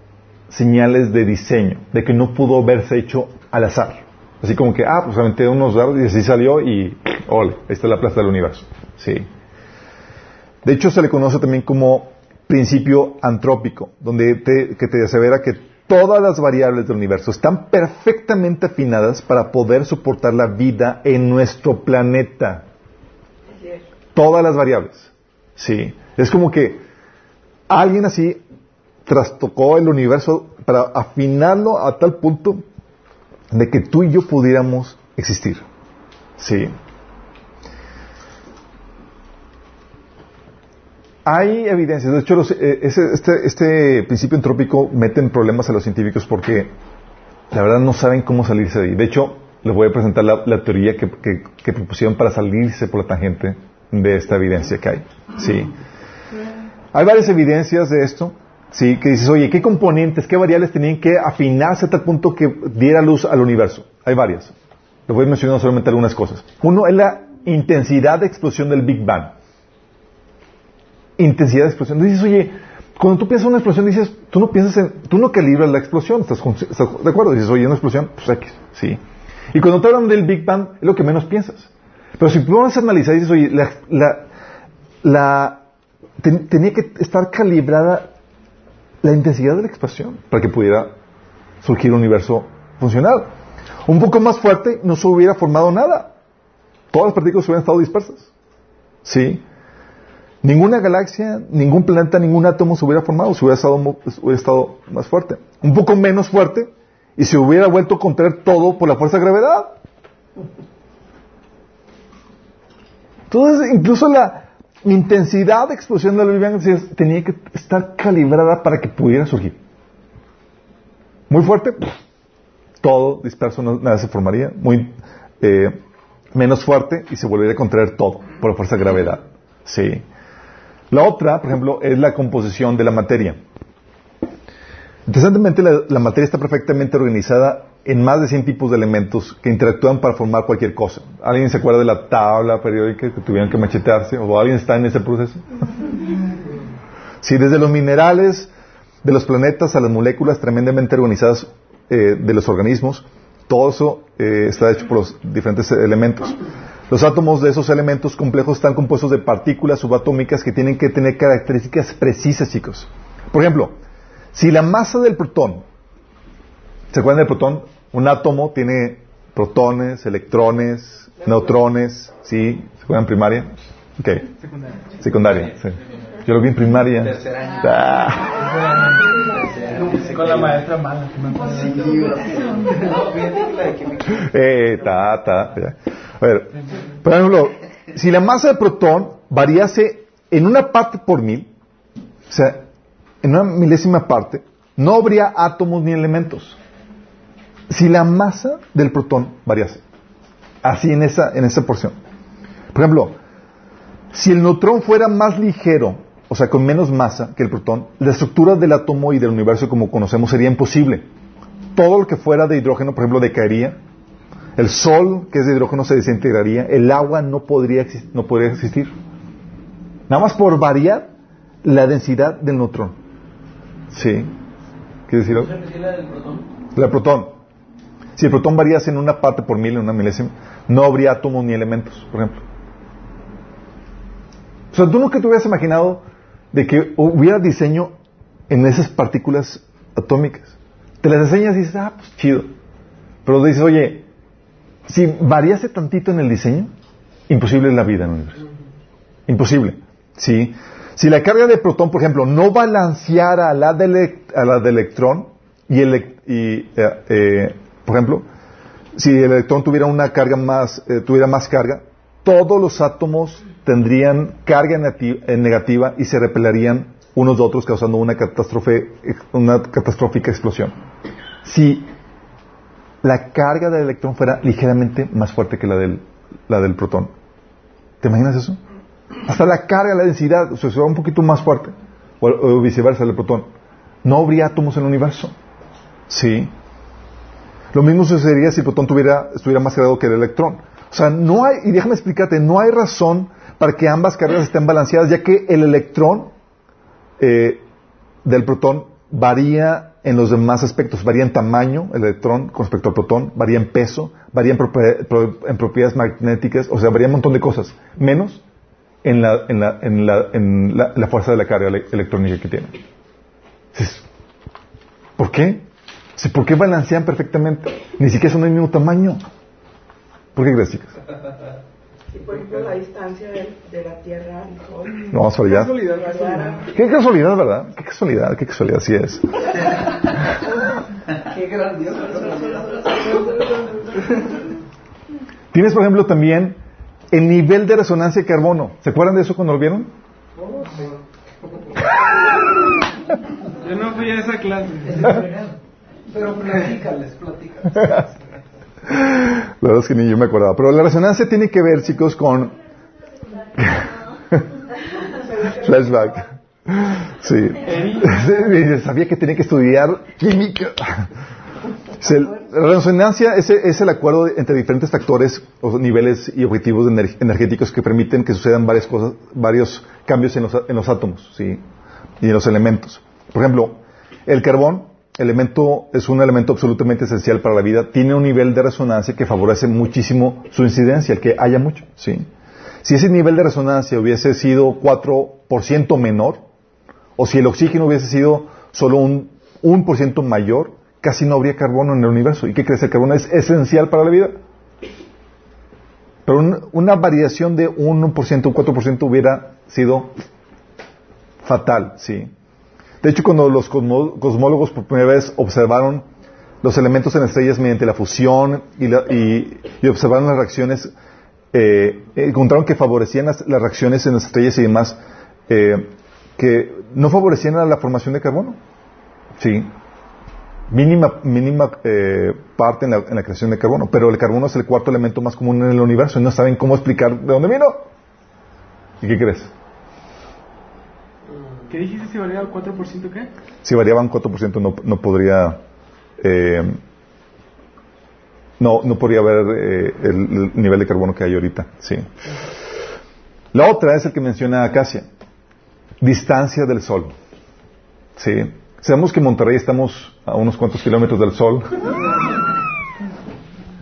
señales de diseño, de que no pudo haberse hecho al azar. Así como que, ah, pues aventé unos dados y así salió y, ole, ahí está la plaza del universo. Sí. De hecho, se le conoce también como principio antrópico, donde te, que te asevera que todas las variables del universo están perfectamente afinadas para poder soportar la vida en nuestro planeta. Todas las variables. Sí. Es como que alguien así trastocó el universo para afinarlo a tal punto de que tú y yo pudiéramos existir. Sí. Hay evidencias. De hecho, los- eh, ese- este, este principio entrópico mete en problemas a los científicos porque la verdad no saben cómo salirse de ahí. De hecho, les voy a presentar la, teoría que, que- que propusieron para salirse por la tangente de esta evidencia que hay. Sí. Hay varias evidencias de esto, sí, que dices, oye, ¿qué componentes, qué variables tenían que afinarse a tal punto que diera luz al universo? Hay varias. Les voy mencionando solamente algunas cosas. Uno es la intensidad de explosión del Big Bang. Intensidad de explosión. Dices, oye, cuando tú piensas en una explosión, dices, tú no piensas en, tú no calibras la explosión, ¿estás, estás de acuerdo? Dices, oye, una explosión, pues X, sí. Y cuando te hablan del Big Bang, es lo que menos piensas. Pero si tú vas a analizar, dices, oye, la, la, la- ten- tenía que estar calibrada la intensidad de la explosión para que pudiera surgir un universo funcional. Un poco más fuerte, no se hubiera formado nada. Todas las partículas hubieran estado dispersas. ¿Sí? Ninguna galaxia, ningún planeta, ningún átomo se hubiera formado, se hubiera estado, hubiera estado más fuerte. Un poco menos fuerte y se hubiera vuelto a contraer todo por la fuerza de gravedad. Entonces, incluso la intensidad de explosión del Big Bang tenía que estar calibrada para que pudiera surgir. Muy fuerte, todo disperso, nada se formaría. Muy eh, menos fuerte y se volvería a contraer todo por la fuerza de gravedad. Sí. La otra, por ejemplo, es la composición de la materia. Interesantemente, la, la materia está perfectamente organizada en más de 100 tipos de elementos que interactúan para formar cualquier cosa. ¿Alguien se acuerda de la tabla periódica que tuvieron que machetearse? ¿O alguien está en ese proceso? Sí, desde los minerales de los planetas a las moléculas tremendamente organizadas eh, de los organismos, todo eso eh, está hecho por los diferentes elementos. Los átomos de esos elementos complejos están compuestos de partículas subatómicas que tienen que tener características precisas, chicos. Por ejemplo, si la masa del protón, ¿se acuerdan del protón? Un átomo tiene protones, electrones, neutrones, ¿sí? ¿Se acuerdan primaria? Ok. Secundaria. Secundaria, sí. Yo lo vi en primaria. Tercer año. Ah. Con la maestra mala. de. Eh, ta, ta. ya. A ver, por ejemplo, si la masa del protón variase en una parte por mil, o sea, en una milésima parte, no habría átomos ni elementos. Si la masa del protón variase, así en esa, en esa porción. Por ejemplo, si el neutrón fuera más ligero, o sea, con menos masa que el protón, la estructura del átomo y del universo como conocemos sería imposible. Todo lo que fuera de hidrógeno, por ejemplo, decaería. El sol, que es de hidrógeno, se desintegraría. El agua no podría, no podría existir. Nada más por variar la densidad del neutrón. ¿Sí? ¿Quieres decir algo? ¿Repetir la del protón? El protón. Si el protón variase en una parte por mil, en una milésima, no habría átomos ni elementos, por ejemplo. O sea, tú nunca te hubieras imaginado de que hubiera diseño en esas partículas atómicas. Te las enseñas y dices, ah, pues chido. Pero dices, oye, si variase tantito en el diseño, imposible es la vida en el universo. Imposible. ¿Sí? Si la carga de protón, por ejemplo, no balanceara a la a la del electrón, y, el, por ejemplo, si el electrón tuviera una carga más, eh, tuviera más carga, todos los átomos tendrían carga negativa y se repelerían unos de otros causando una catástrofe, una catastrófica explosión. Si la carga del electrón fuera ligeramente más fuerte que la del, la del protón. ¿Te imaginas eso? Hasta la carga, la densidad, o sea, se va un poquito más fuerte. O, o viceversa, el protón. No habría átomos en el universo. Sí. Lo mismo sucedería si el protón tuviera, estuviera más cargado que el electrón. O sea, no hay, y déjame explicarte, no hay razón para que ambas cargas estén balanceadas, ya que el electrón eh, del protón varía en los demás aspectos, varía en tamaño el electrón con respecto al protón, varía en peso, varía en, propiedades magnéticas, o sea, varía un montón de cosas, menos en la, en la, en la, en la, fuerza de la carga ele- electrónica que tiene. ¿Por qué? Sí, ¿Por qué balancean perfectamente? Ni siquiera son del mismo tamaño. ¿Por qué crees, chicas? Y por ejemplo, la distancia de, de la Tierra al Sol. No. Casualidad, casualidad. Qué casualidad, ¿verdad? Qué casualidad, qué casualidad, sí es. Qué grandioso. Tienes, por ejemplo, también el nivel de resonancia de carbono. ¿Se acuerdan de eso cuando lo vieron? Yo no fui a esa clase. Pero platícales, platícales. La verdad es que ni yo me acordaba. Pero la resonancia tiene que ver, chicos, con... Flashback. Sí. Sí, Sabía que tenía que estudiar química. La resonancia es, es el acuerdo entre diferentes factores o niveles y objetivos ener- energéticos que permiten que sucedan varias cosas, varios cambios en los, en los átomos ¿sí? y en los elementos. Por ejemplo, el carbón, elemento, es un elemento absolutamente esencial para la vida, tiene un nivel de resonancia que favorece muchísimo su incidencia, el que haya mucho. ¿sí? Si ese nivel de resonancia hubiese sido 4% menor, o si el oxígeno hubiese sido solo un 1% mayor, casi no habría carbono en el universo. ¿Y qué crees? El carbono es esencial para la vida. Pero un- una variación de un 1%, un 4% hubiera sido fatal, ¿sí? De hecho, cuando los cosmólogos por primera vez observaron los elementos en estrellas mediante la fusión y, observaron las reacciones, eh, encontraron que favorecían las, las reacciones en las estrellas y demás, eh, que no favorecían a la formación de carbono. Sí. Mínima, mínima eh, parte en la, en la creación de carbono. Pero el carbono es el cuarto elemento más común en el universo y no saben cómo explicar de dónde vino. ¿Y qué crees? ¿Qué dijiste si el 4% qué? Si variaban 4% no, no podría... eh, no, no podría haber eh, el, el nivel de carbono que hay ahorita. Sí. La otra es el que menciona Acacia. distancia del Sol. ¿Sí? Sabemos que en Monterrey estamos a unos cuantos kilómetros del Sol.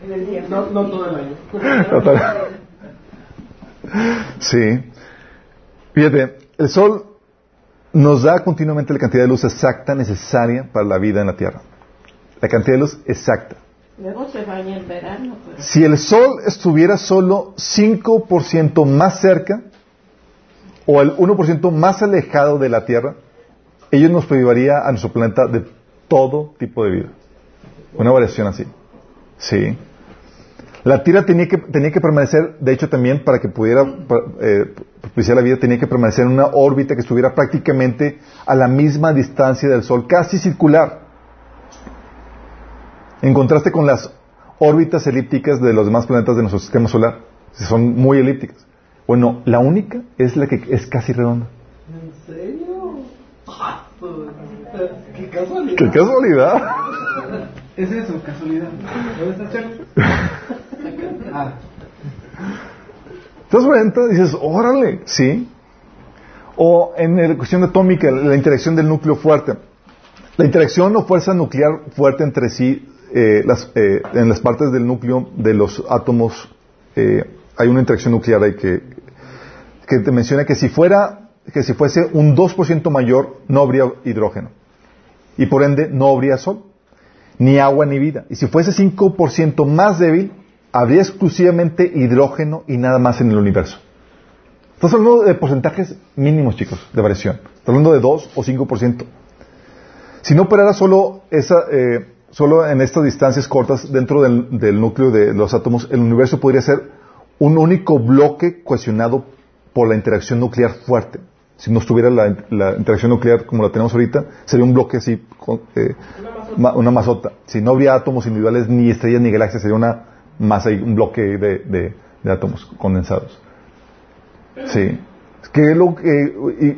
En el día. No, no todo el año. Total. Sí. Fíjate, el Sol nos da continuamente la cantidad de luz exacta necesaria para la vida en la Tierra. La cantidad de luz exacta. Luego se baña en verano. Pero... Si el Sol estuviera solo 5% más cerca o el 1% más alejado de la Tierra, ello nos privaría a nuestro planeta de todo tipo de vida. Una variación así. Sí. La Tierra tenía que, tenía que permanecer, de hecho también para que pudiera eh, propiciar la vida, tenía que permanecer en una órbita que estuviera prácticamente a la misma distancia del Sol, casi circular. En contraste con las órbitas elípticas de los demás planetas de nuestro sistema solar, que son muy elípticas. Bueno, la única es la que es casi redonda. ¿En serio? ¡Qué casualidad! ¡Qué casualidad! Es eso, casualidad. ¿Dónde está Chelo? Ah, ¿Te das cuenta? Dices, órale, sí. O en la cuestión atómica, la interacción del núcleo fuerte. La interacción o fuerza nuclear fuerte entre sí, eh, las, eh, en las partes del núcleo de los átomos, eh, hay una interacción nuclear ahí que, que te menciona que si fuera, que si fuese un 2% mayor, no habría hidrógeno. Y por ende, no habría sol, ni agua, ni vida. Y si fuese 5% más débil, habría exclusivamente hidrógeno y nada más en el universo. Estamos hablando de porcentajes mínimos, chicos, de variación. Estamos hablando de 2 o 5%. Si no operara solo, esa, eh, solo en estas distancias cortas dentro del, del núcleo de los átomos, el universo podría ser un único bloque cohesionado por la interacción nuclear fuerte. Si no estuviera la, la interacción nuclear como la tenemos ahorita, sería un bloque así, con, eh, una masota. Si no habría átomos individuales, ni estrellas, ni galaxias, sería una masa, y un bloque de, de- de átomos condensados. Sí. Que es lo que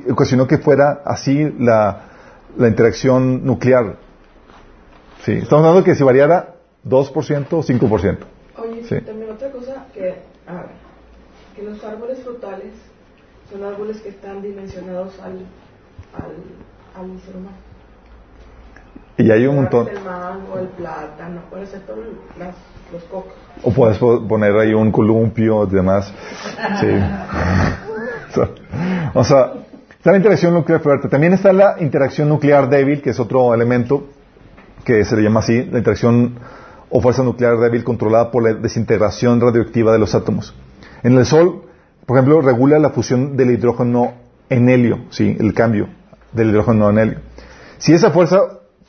y- ocasionó que fuera así la, la interacción nuclear. Sí. Estamos hablando que si variara 2% o 5%. Oye, Sí. también otra cosa que, a ver, que los árboles frutales son árboles que están dimensionados al, al, al ser humano. Y hay un montón. El mango, el plátano, excepto las, los cocos. O puedes po- poner ahí un columpio y demás. Sí. o sea, está la interacción nuclear fuerte. También está la interacción nuclear débil, que es otro elemento que se le llama así, la interacción o fuerza nuclear débil controlada por la desintegración radioactiva de los átomos. En el Sol, por ejemplo, regula la fusión del hidrógeno en helio, sí, el cambio del hidrógeno en helio. Si esa fuerza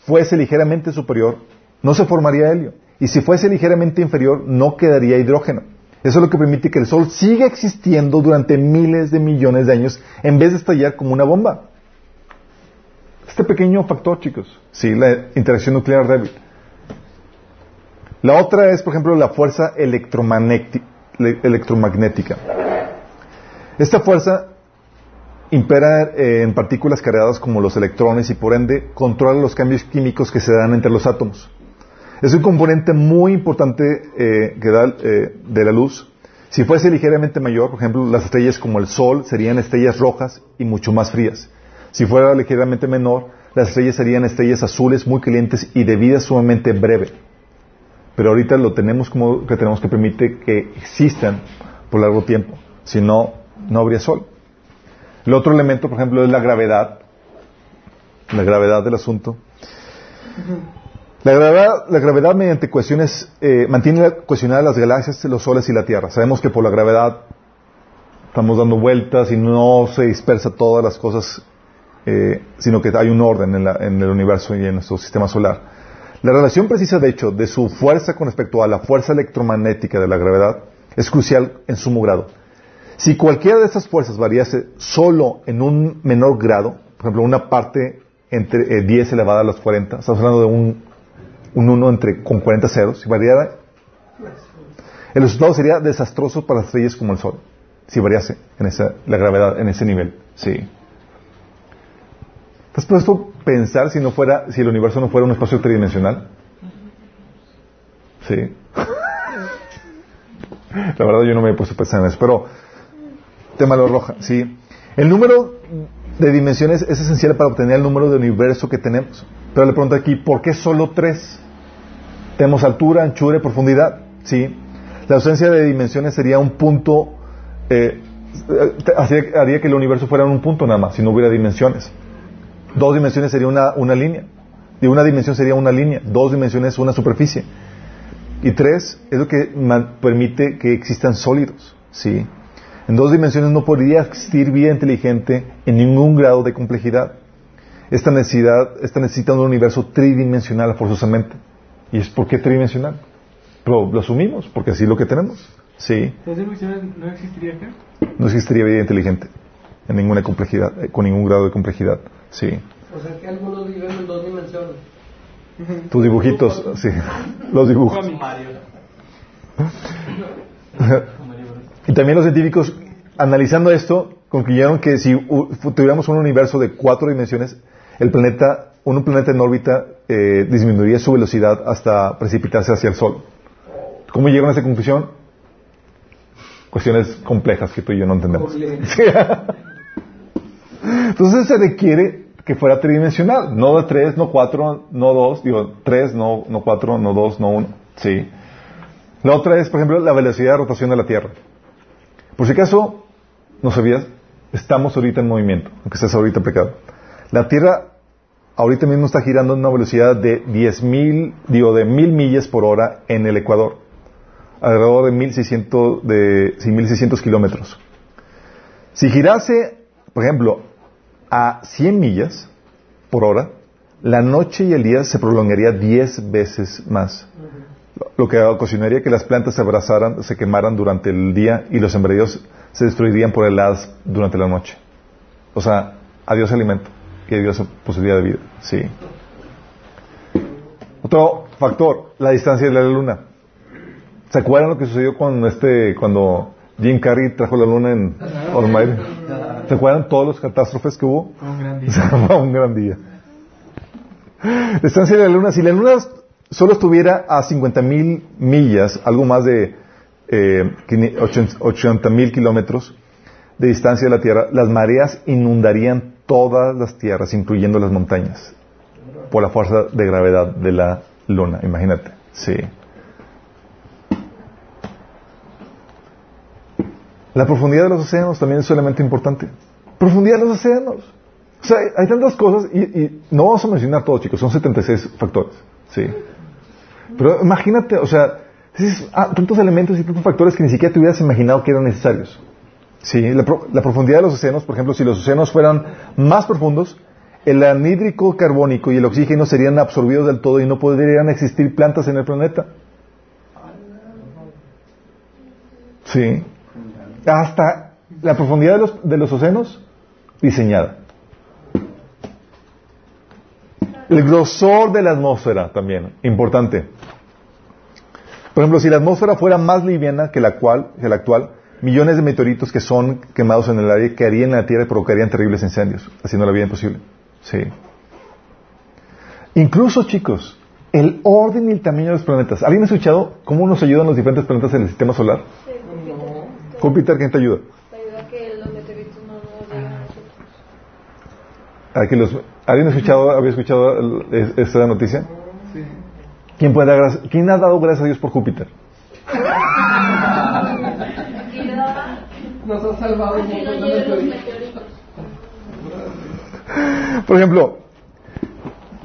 fuese ligeramente superior, no se formaría helio. Y si fuese ligeramente inferior, no quedaría hidrógeno. Eso es lo que permite que el Sol siga existiendo durante miles de millones de años en vez de estallar como una bomba. Este pequeño factor, chicos. Sí, la interacción nuclear débil. La otra es, por ejemplo, la fuerza electromagnéti- le- electromagnética. Esta fuerza impera eh, en partículas cargadas como los electrones y por ende controla los cambios químicos que se dan entre los átomos. Es un componente muy importante eh, que da eh, de la luz. Si fuese ligeramente mayor, por ejemplo, las estrellas como el Sol serían estrellas rojas y mucho más frías. Si fuera ligeramente menor, las estrellas serían estrellas azules muy calientes y de vida sumamente breve. Pero ahorita lo tenemos como que tenemos que permitir que existan por largo tiempo. Si no, no habría Sol. El otro elemento, por ejemplo, es la gravedad. La gravedad del asunto. La gravedad, la gravedad mediante cohesiones eh, mantiene la- cohesionadas las galaxias, los soles y la Tierra. Sabemos que por la gravedad estamos dando vueltas y no se dispersa todas las cosas, eh, sino que hay un orden en, la- en el universo y en nuestro sistema solar. La relación precisa, de hecho, de su fuerza con respecto a la fuerza electromagnética de la gravedad es crucial en sumo grado. Si cualquiera de estas fuerzas variase solo en un menor grado, por ejemplo, una parte entre eh, 10 elevada a las 40, estamos hablando de un, un 1 entre, con 40 ceros, si variara, el resultado sería desastroso para estrellas como el Sol, si variase en esa, la gravedad en ese nivel. Sí. ¿Te has puesto a pensar si no fuera, si el universo no fuera un espacio tridimensional? Sí. La verdad yo no me he puesto a pensar en eso, pero tema de lo roja, sí. El número de dimensiones es esencial para obtener el número de universo que tenemos. Pero le pregunto aquí, ¿por qué solo tres? Tenemos altura, anchura y profundidad. ¿sí? La ausencia de dimensiones sería un punto, eh, haría que el universo fuera un punto nada más, si no hubiera dimensiones. Dos dimensiones sería una, línea. De una dimensión sería una línea, dos dimensiones una superficie. Y tres es lo que permite que existan sólidos. ¿sí? En dos dimensiones no podría existir vida inteligente en ningún grado de complejidad. Esta, necesidad, esta necesita un universo tridimensional forzosamente. ¿Y es por qué tridimensional? Pero lo asumimos, porque así es lo que tenemos. Sí. ¿Dos dimensiones no existiría acá? No existiría vida inteligente en ninguna complejidad, eh, con ningún grado de complejidad. Sí. O sea que algunos viven en dos dimensiones. Tus dibujitos, sí. Los dibujos. y también los científicos, analizando esto, concluyeron que si tuviéramos un universo de cuatro dimensiones, el planeta, un planeta en órbita, eh, disminuiría su velocidad hasta precipitarse hacia el Sol. ¿Cómo llegaron a esa conclusión? Cuestiones complejas que tú y yo no entendemos. Entonces se requiere que fuera tridimensional, no de tres, no cuatro, no dos, digo, tres, no, no cuatro, no dos, no uno. Sí. La otra es, por ejemplo, la velocidad de rotación de la Tierra. Por si acaso, no sabías, estamos ahorita en movimiento, aunque estés ahorita pecado. La Tierra ahorita mismo está girando a una velocidad de 10.000, digo, de mil millas por hora en el Ecuador, alrededor de 1.600, de 1.600 kilómetros. Si girase, por ejemplo, a 100 millas por hora, la noche y el día se prolongaría 10 veces más. Lo que ocasionaría que las plantas se abrazaran, se quemaran durante el día y los sembradíos se destruirían por heladas durante la noche. O sea, adiós alimento y adiós posibilidad de vida. Sí. Otro factor, la distancia de la luna. ¿Se acuerdan lo que sucedió con este, cuando Jim Carrey trajo la luna en Olmaire? ¿Se acuerdan todos los catástrofes que hubo? Un gran día. un gran día. Distancia de la luna, si la luna solo estuviera a 50.000 millas, algo más de eh, 80.000 kilómetros de distancia de la Tierra, las mareas inundarían todas las tierras, incluyendo las montañas, por la fuerza de gravedad de la luna. Imagínate. Sí. La profundidad de los océanos también es solamente importante. Profundidad de los océanos. O sea, hay tantas cosas y, no vamos a mencionar todos, chicos, son 76 factores. Sí. Pero imagínate, o sea, ah, tantos elementos y tantos factores que ni siquiera te hubieras imaginado que eran necesarios. Sí, la, profundidad de los océanos, por ejemplo, si los océanos fueran más profundos, el anhídrico carbónico y el oxígeno serían absorbidos del todo y no podrían existir plantas en el planeta. Sí. Hasta la profundidad de los, de los océanos diseñada. El grosor de la atmósfera también, importante. Por ejemplo, si la atmósfera fuera más liviana que la, cual, que la actual, millones de meteoritos que son quemados en el aire caerían en la Tierra y provocarían terribles incendios, haciendo la vida imposible. Sí. Incluso, chicos, el orden y el tamaño de los planetas. ¿Alguien ha escuchado cómo nos ayudan los diferentes planetas en el sistema solar? Sí, Júpiter. Júpiter, ¿quién te ayuda? Te ayuda a que los meteoritos no nos lleguen a nosotros. ¿A que los, ¿Alguien ha escuchado, había escuchado el- esta noticia? Sí. ¿Quién, puede dar gracias- ¿Quién ha dado gracias a Dios por Júpiter? Nos ha salvado. Por ejemplo,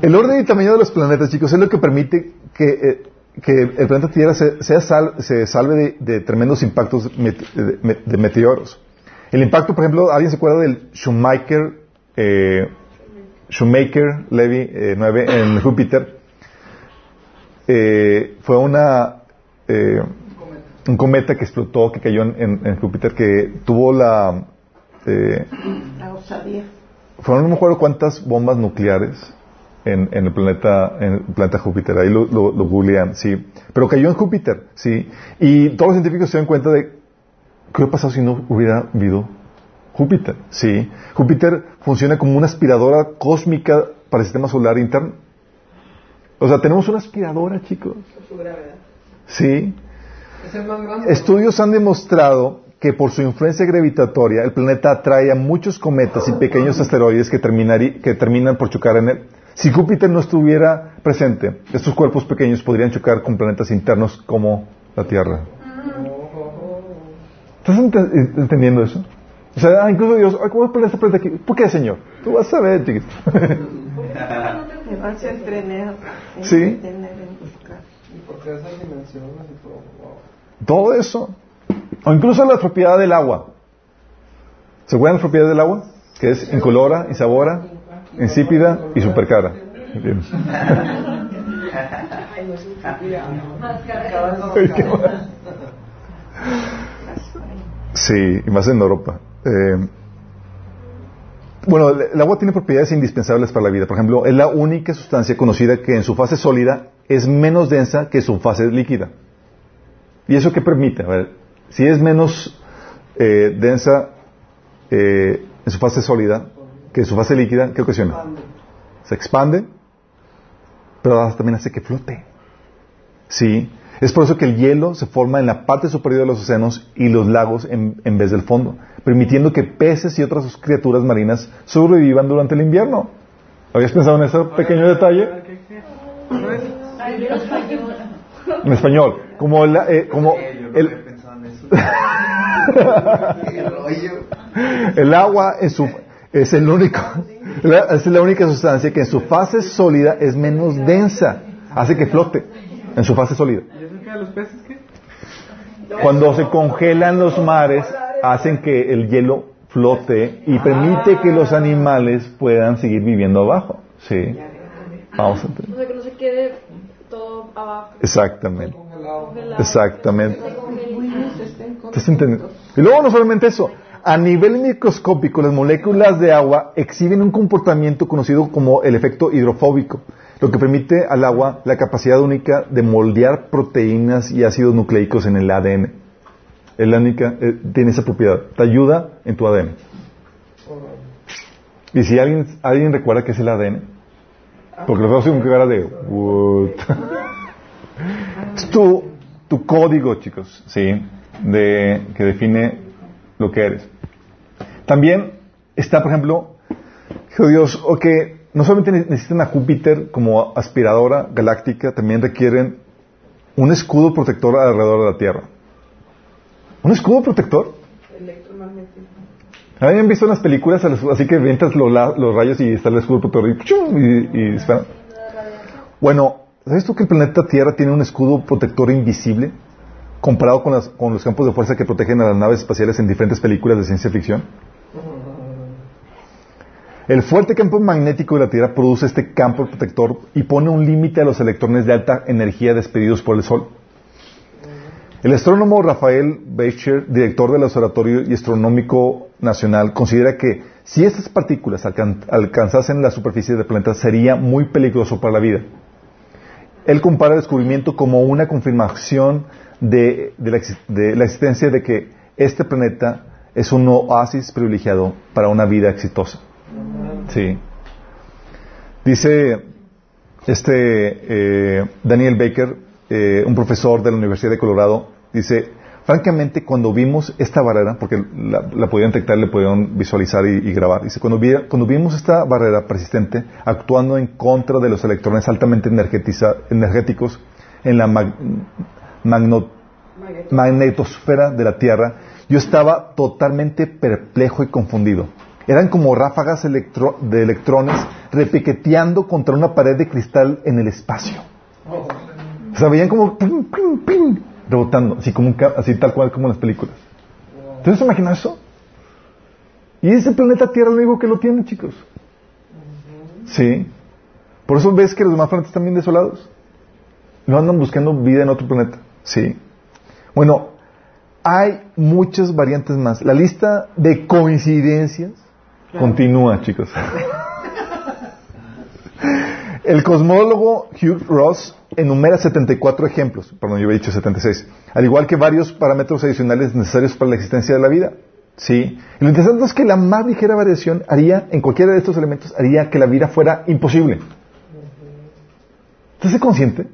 el orden y tamaño de los planetas, chicos, es lo que permite que, eh, que el planeta Tierra se, sea sal- se salve de, de tremendos impactos met- de, de- de meteoros. El impacto, por ejemplo, ¿alguien se acuerda del Shoemaker, eh, Shoemaker Levy eh, 9 en Júpiter? Eh, fue una eh, un cometa que explotó, que cayó en, en- en Júpiter, que tuvo la eh, La osadía. fueron no me acuerdo cuántas bombas nucleares en, en el planeta en el planeta Júpiter ahí lo, lo, lo googlean sí pero cayó en Júpiter sí y todos los científicos se dan cuenta de qué hubiera pasado si no hubiera habido Júpiter sí Júpiter funciona como una aspiradora cósmica para el sistema solar interno o sea tenemos una aspiradora chicos Por su gravedad. sí Es el más grande. Estudios han demostrado que por su influencia gravitatoria el planeta atrae a muchos cometas y pequeños asteroides que, que terminan por chocar en él. Si Júpiter no estuviera presente, estos cuerpos pequeños podrían chocar con planetas internos como la Tierra. ¿Estás ente- entendiendo eso? O sea, ah, incluso Dios, ay, ¿cómo voy a poner este planeta aquí? ¿Por qué, Señor? Tú vas a ver, chiquito. Me vas a entrenar. en Sí. todo. Eso. O incluso la propiedad del agua. ¿Se acuerdan la propiedad del agua? Que es incolora, insabora, insípida y super cara. ¿Entiendes? Ay, no es un cuidado. Sí, y más en Europa. Eh, bueno, el agua tiene propiedades indispensables para la vida. Por ejemplo, es la única sustancia conocida que en su fase sólida es menos densa que su fase líquida. ¿Y eso qué permite? A ver, si es menos eh, densa eh, en su fase sólida que en su fase líquida, ¿qué ocasiona? Se expande, pero también hace que flote. Sí. Es por eso que el hielo se forma en la parte superior de los océanos y los lagos en, en vez del fondo, permitiendo que peces y otras criaturas marinas sobrevivan durante el invierno. ¿Habías pensado en ese pequeño detalle? En español. Como, la- eh, como el, el agua en su, es el único, es la única sustancia que en su fase sólida es menos densa, hace que flote en su fase sólida. Cuando se congelan los mares, hacen que el hielo flote y permite que los animales puedan seguir viviendo abajo. Sí. Vamos a entender. O sea, que no se quede todo abajo. Exactamente. Exactamente. ¿Estás entendiendo? Y luego no solamente eso, a nivel microscópico las moléculas de agua exhiben un comportamiento conocido como el efecto hidrofóbico, lo que permite al agua la capacidad única de moldear proteínas y ácidos nucleicos en el ADN. El única eh, tiene esa propiedad, te ayuda en tu ADN. Y si alguien, alguien recuerda qué es el ADN, porque los dos son cara de "What?". es tu, tu código, chicos, sí, de que define lo que eres. También está, por ejemplo, dijo Dios, ok, no solamente ne- necesitan a Júpiter como aspiradora galáctica, también requieren un escudo protector alrededor de la Tierra. ¿Un escudo protector? ¿Habían visto en las películas así que vientas los, rayos y está el escudo protector y, y, y disparan? Bueno, ¿sabes tú que el planeta Tierra tiene un escudo protector invisible comparado con, las- con los campos de fuerza que protegen a las naves espaciales en diferentes películas de ciencia ficción? El fuerte campo magnético de la Tierra produce este campo protector y pone un límite a los electrones de alta energía despedidos por el Sol. El astrónomo Rafael Becher, director del Observatorio y Astronómico Nacional, considera que si estas partículas alcan- alcanzasen la superficie del planeta sería muy peligroso para la vida. Él compara el descubrimiento como una confirmación de la existencia de que este planeta es un oasis privilegiado para una vida exitosa. Sí. Dice este eh, Daniel Baker, eh, un profesor de la Universidad de Colorado, dice, francamente cuando vimos esta barrera, porque la, la podían detectar, le podían visualizar y, y grabar, dice, cuando, vi- cuando vimos esta barrera persistente actuando en contra de los electrones altamente energéticos en la mag- magno- magnetosfera de la Tierra, yo estaba totalmente perplejo y confundido. Eran como ráfagas electro- de electrones repiqueteando contra una pared de cristal en el espacio. O sea, veían como ping, ping, ping, rebotando, así, como un así tal cual como en las películas. ¿Entonces se imaginan eso? Y ese planeta Tierra lo único que lo tiene, chicos. Sí. Por eso ves que los demás planetas están bien desolados. No andan buscando vida en otro planeta. Sí. Bueno, hay muchas variantes más. La lista de coincidencias continúa, chicos. El cosmólogo Hugh Ross enumera 74 ejemplos, perdón, yo había dicho 76, al igual que varios parámetros adicionales necesarios para la existencia de la vida. Sí. Y lo interesante es que la más ligera variación haría, en cualquiera de estos elementos, haría que la vida fuera imposible. ¿Estás consciente?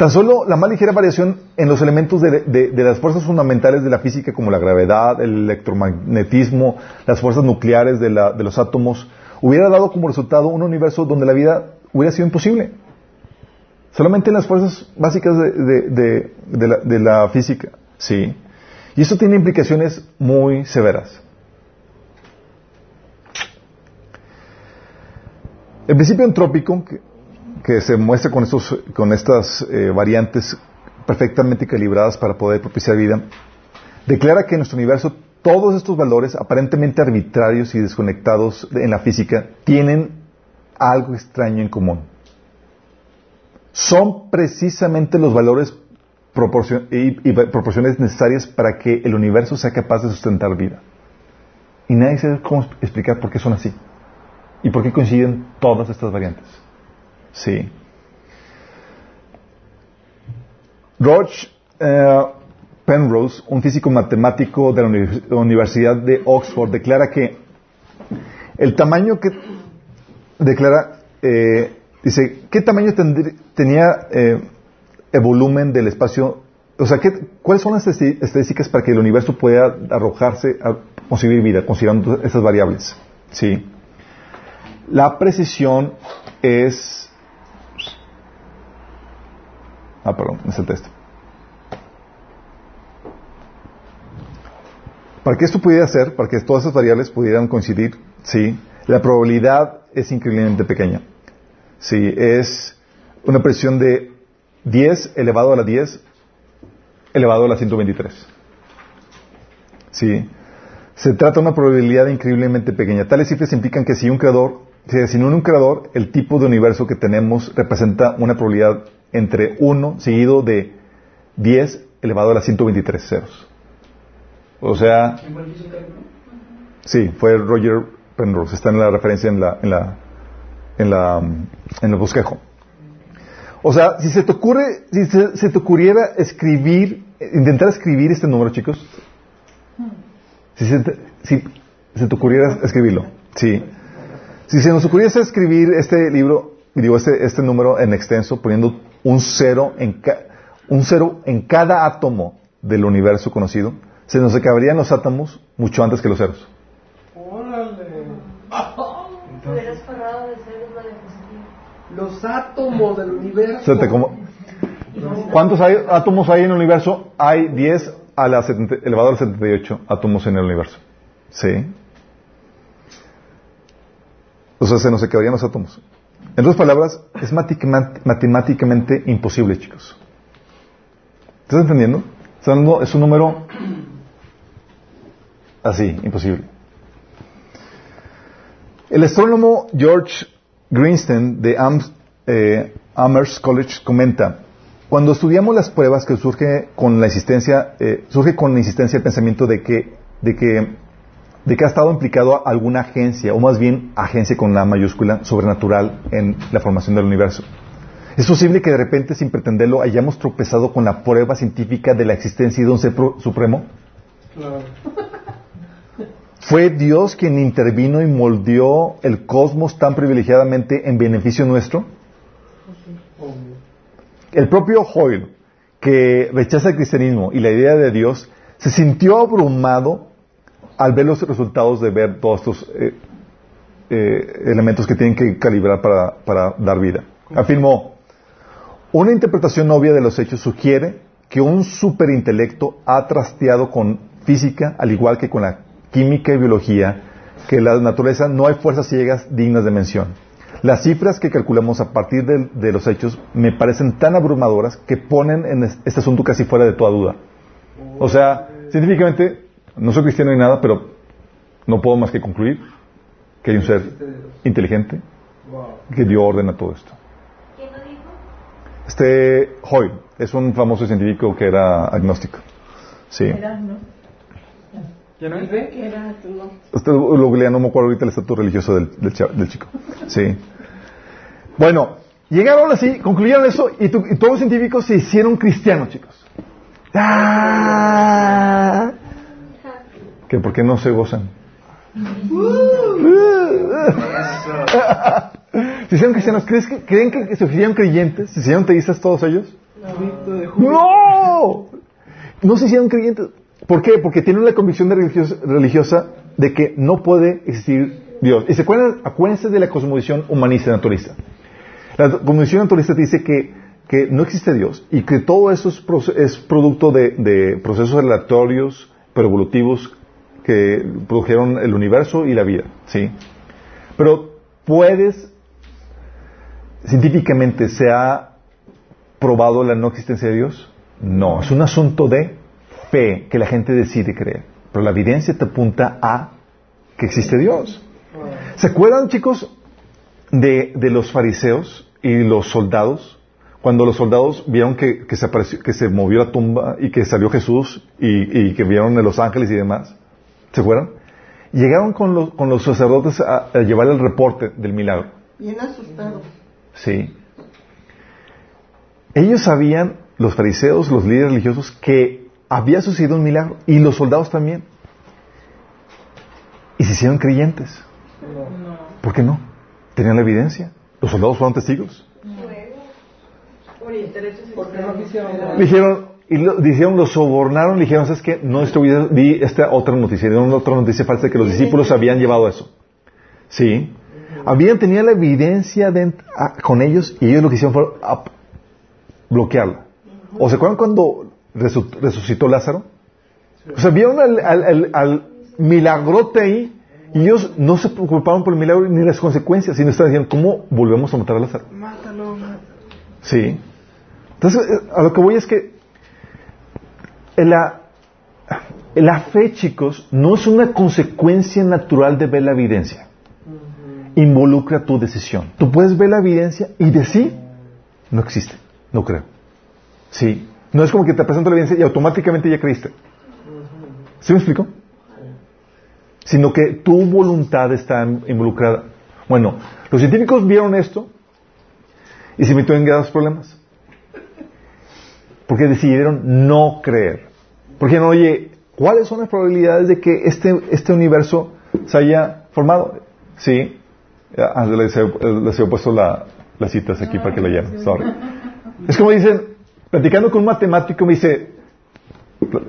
Tan solo la más ligera variación en los elementos de, las fuerzas fundamentales de la física, como la gravedad, el electromagnetismo, las fuerzas nucleares de, los átomos, hubiera dado como resultado un universo donde la vida hubiera sido imposible. Solamente en las fuerzas básicas de, la, física. Sí. Y esto tiene implicaciones muy severas. El principio entrópico, que se muestra con, estos, con estas eh, variantes perfectamente calibradas para poder propiciar vida, declara que en nuestro universo todos estos valores aparentemente arbitrarios y desconectados de- en la física tienen algo extraño en común. Son precisamente los valores y, y proporciones necesarias para que el universo sea capaz de sustentar vida. Y nadie sabe cómo explicar por qué son así. ¿Y por qué coinciden todas estas variantes? Sí. Roche eh, Penrose, un físico matemático de la Uni- Universidad de Oxford, declara que el tamaño que declara, eh, dice, ¿qué tamaño tendrí- tenía eh, el volumen del espacio? O sea, ¿qué- ¿cuáles son las estadísticas para que el universo pueda arrojarse a concebir vida, considerando estas variables? Sí. La precisión es... Ah, perdón, es el texto. Para que esto pudiera ser, para que todas esas variables pudieran coincidir, sí, la probabilidad es increíblemente pequeña. Sí, es una presión de 10 elevado a la 10 elevado a la 123. Sí. Se trata de una probabilidad increíblemente pequeña. Tales cifras implican que si un creador, si sin un creador, el tipo de universo que tenemos representa una probabilidad entre 1 seguido de 10 elevado a la 123 ceros. O sea, sí, fue Roger Penrose, está en la referencia en la, en la, en la, en el bosquejo. O sea, si se te ocurre, si se, se te ocurriera escribir, intentar escribir este número, chicos, si se te, si se te ocurriera escribirlo, sí. Si se nos ocurriese escribir este libro, digo, este, este número en extenso, poniendo un cero en, ca- un cero en cada átomo del universo conocido, se nos acabarían los átomos mucho antes que los ceros. Órale. Hubieras parado de diapositiva. Los átomos del universo. ¿Cuántos hay- átomos hay en el universo? Hay 10 a la 70 elevado a la 78 átomos en el universo. ¿Sí? O sea, se nos acabarían los átomos. En otras palabras, es matemáticamente imposible, chicos. ¿Estás entendiendo? Es un número así, imposible. El astrónomo George Greenstein de Am- eh, Amherst College comenta, cuando estudiamos las pruebas que surge con la existencia, eh, surge con la insistencia el pensamiento de que, de que, de que ha estado implicado alguna agencia, o más bien agencia con la mayúscula, sobrenatural en la formación del universo. Es posible que de repente, sin pretenderlo, hayamos tropezado con la prueba científica de la existencia de un ser supremo. Claro. ¿Fue Dios quien intervino y moldeó el cosmos tan privilegiadamente en beneficio nuestro? El propio Hoyle, que rechaza el cristianismo y la idea de Dios, se sintió abrumado al ver los resultados de ver todos estos eh, eh, elementos que tienen que calibrar para, para dar vida. Afirmó, una interpretación obvia de los hechos sugiere que un superintelecto ha trasteado con física, al igual que con la química y biología, que en la naturaleza no hay fuerzas ciegas dignas de mención. Las cifras que calculamos a partir de, de los hechos me parecen tan abrumadoras que ponen en es- este asunto casi fuera de toda duda. O sea, científicamente, no soy cristiano ni nada, pero no puedo más que concluir que hay un ser inteligente que dio orden a todo esto. ¿Quién lo dijo? Este Hoyle es un famoso científico que era agnóstico. Sí. Era, ¿no? ¿Quién es? Era. Usted lo googlea, no me acuerdo ahorita el estatus religioso del, del chico. Sí. Bueno, llegaron así, concluyeron eso y, tu- y todos los científicos se hicieron cristianos, chicos. ¡Ah! ¿Que por qué no se gozan? ¿Se hicieron cristianos? ¿Crees que, ¿Creen que se hicieron creyentes? ¿Se hicieron teístas todos ellos? ¡No! No se hicieron creyentes. ¿Por qué? Porque tienen la convicción de religiosa, religiosa de que no puede existir Dios. Y se acuerdan, acuérdense de la cosmovisión humanista naturalista. La cosmovisión naturalista dice que, que no existe Dios y que todo eso es producto de, de procesos aleatorios, pero evolutivos, que produjeron el universo y la vida. ¿sí? Pero puedes, científicamente, se ha probado la no existencia de Dios? No, es un asunto de fe que la gente decide creer. Pero la evidencia te apunta a que existe Dios. ¿Se acuerdan, chicos, de, los fariseos y los soldados? Cuando los soldados vieron que, se apareció, que se movió la tumba y que salió Jesús y, que vieron los ángeles y demás. ¿Se acuerdan? Llegaron con los, con los sacerdotes a, a llevar el reporte del milagro. Bien asustados. Sí. Ellos sabían, los fariseos, los líderes religiosos, que había sucedido un milagro. Y los soldados también. Y se hicieron creyentes. ¿Por qué no? Tenían la evidencia. Los soldados fueron testigos. Por intereses ¿Por qué no dijeron, y lo, dijeron, lo sobornaron, le dijeron, ¿sabes qué? No distribuí di esta otra noticia, dieron otra noticia falsa que los discípulos habían llevado eso. Sí. Habían, tenían la evidencia de- a- con ellos y ellos lo que hicieron fue a- bloquearla. ¿O se acuerdan cuando resu- resucitó Lázaro? O sea, vieron al, al- al- al milagrote ahí y ellos no se preocuparon por el milagro ni las consecuencias, sino estaban diciendo, ¿cómo volvemos a matar a Lázaro? Mátalo, mátalo. Sí. Entonces, eh, a lo que voy es que la, la fe, chicos, no es una consecuencia natural de ver la evidencia. Involucra tu decisión. Tú puedes ver la evidencia y decir, no existe, no creo. Sí. No es como que te presento la evidencia y automáticamente ya creíste. ¿Sí me explico? Sino que tu voluntad está involucrada. Bueno, los científicos vieron esto y se metió en graves problemas. Porque decidieron no creer. Porque no, oye, ¿cuáles son las probabilidades de que este, este universo se haya formado? Sí. Ah, les, he, les he puesto la, las citas aquí para que la lleven. Sorry. Es como dicen, platicando con un matemático, me dice,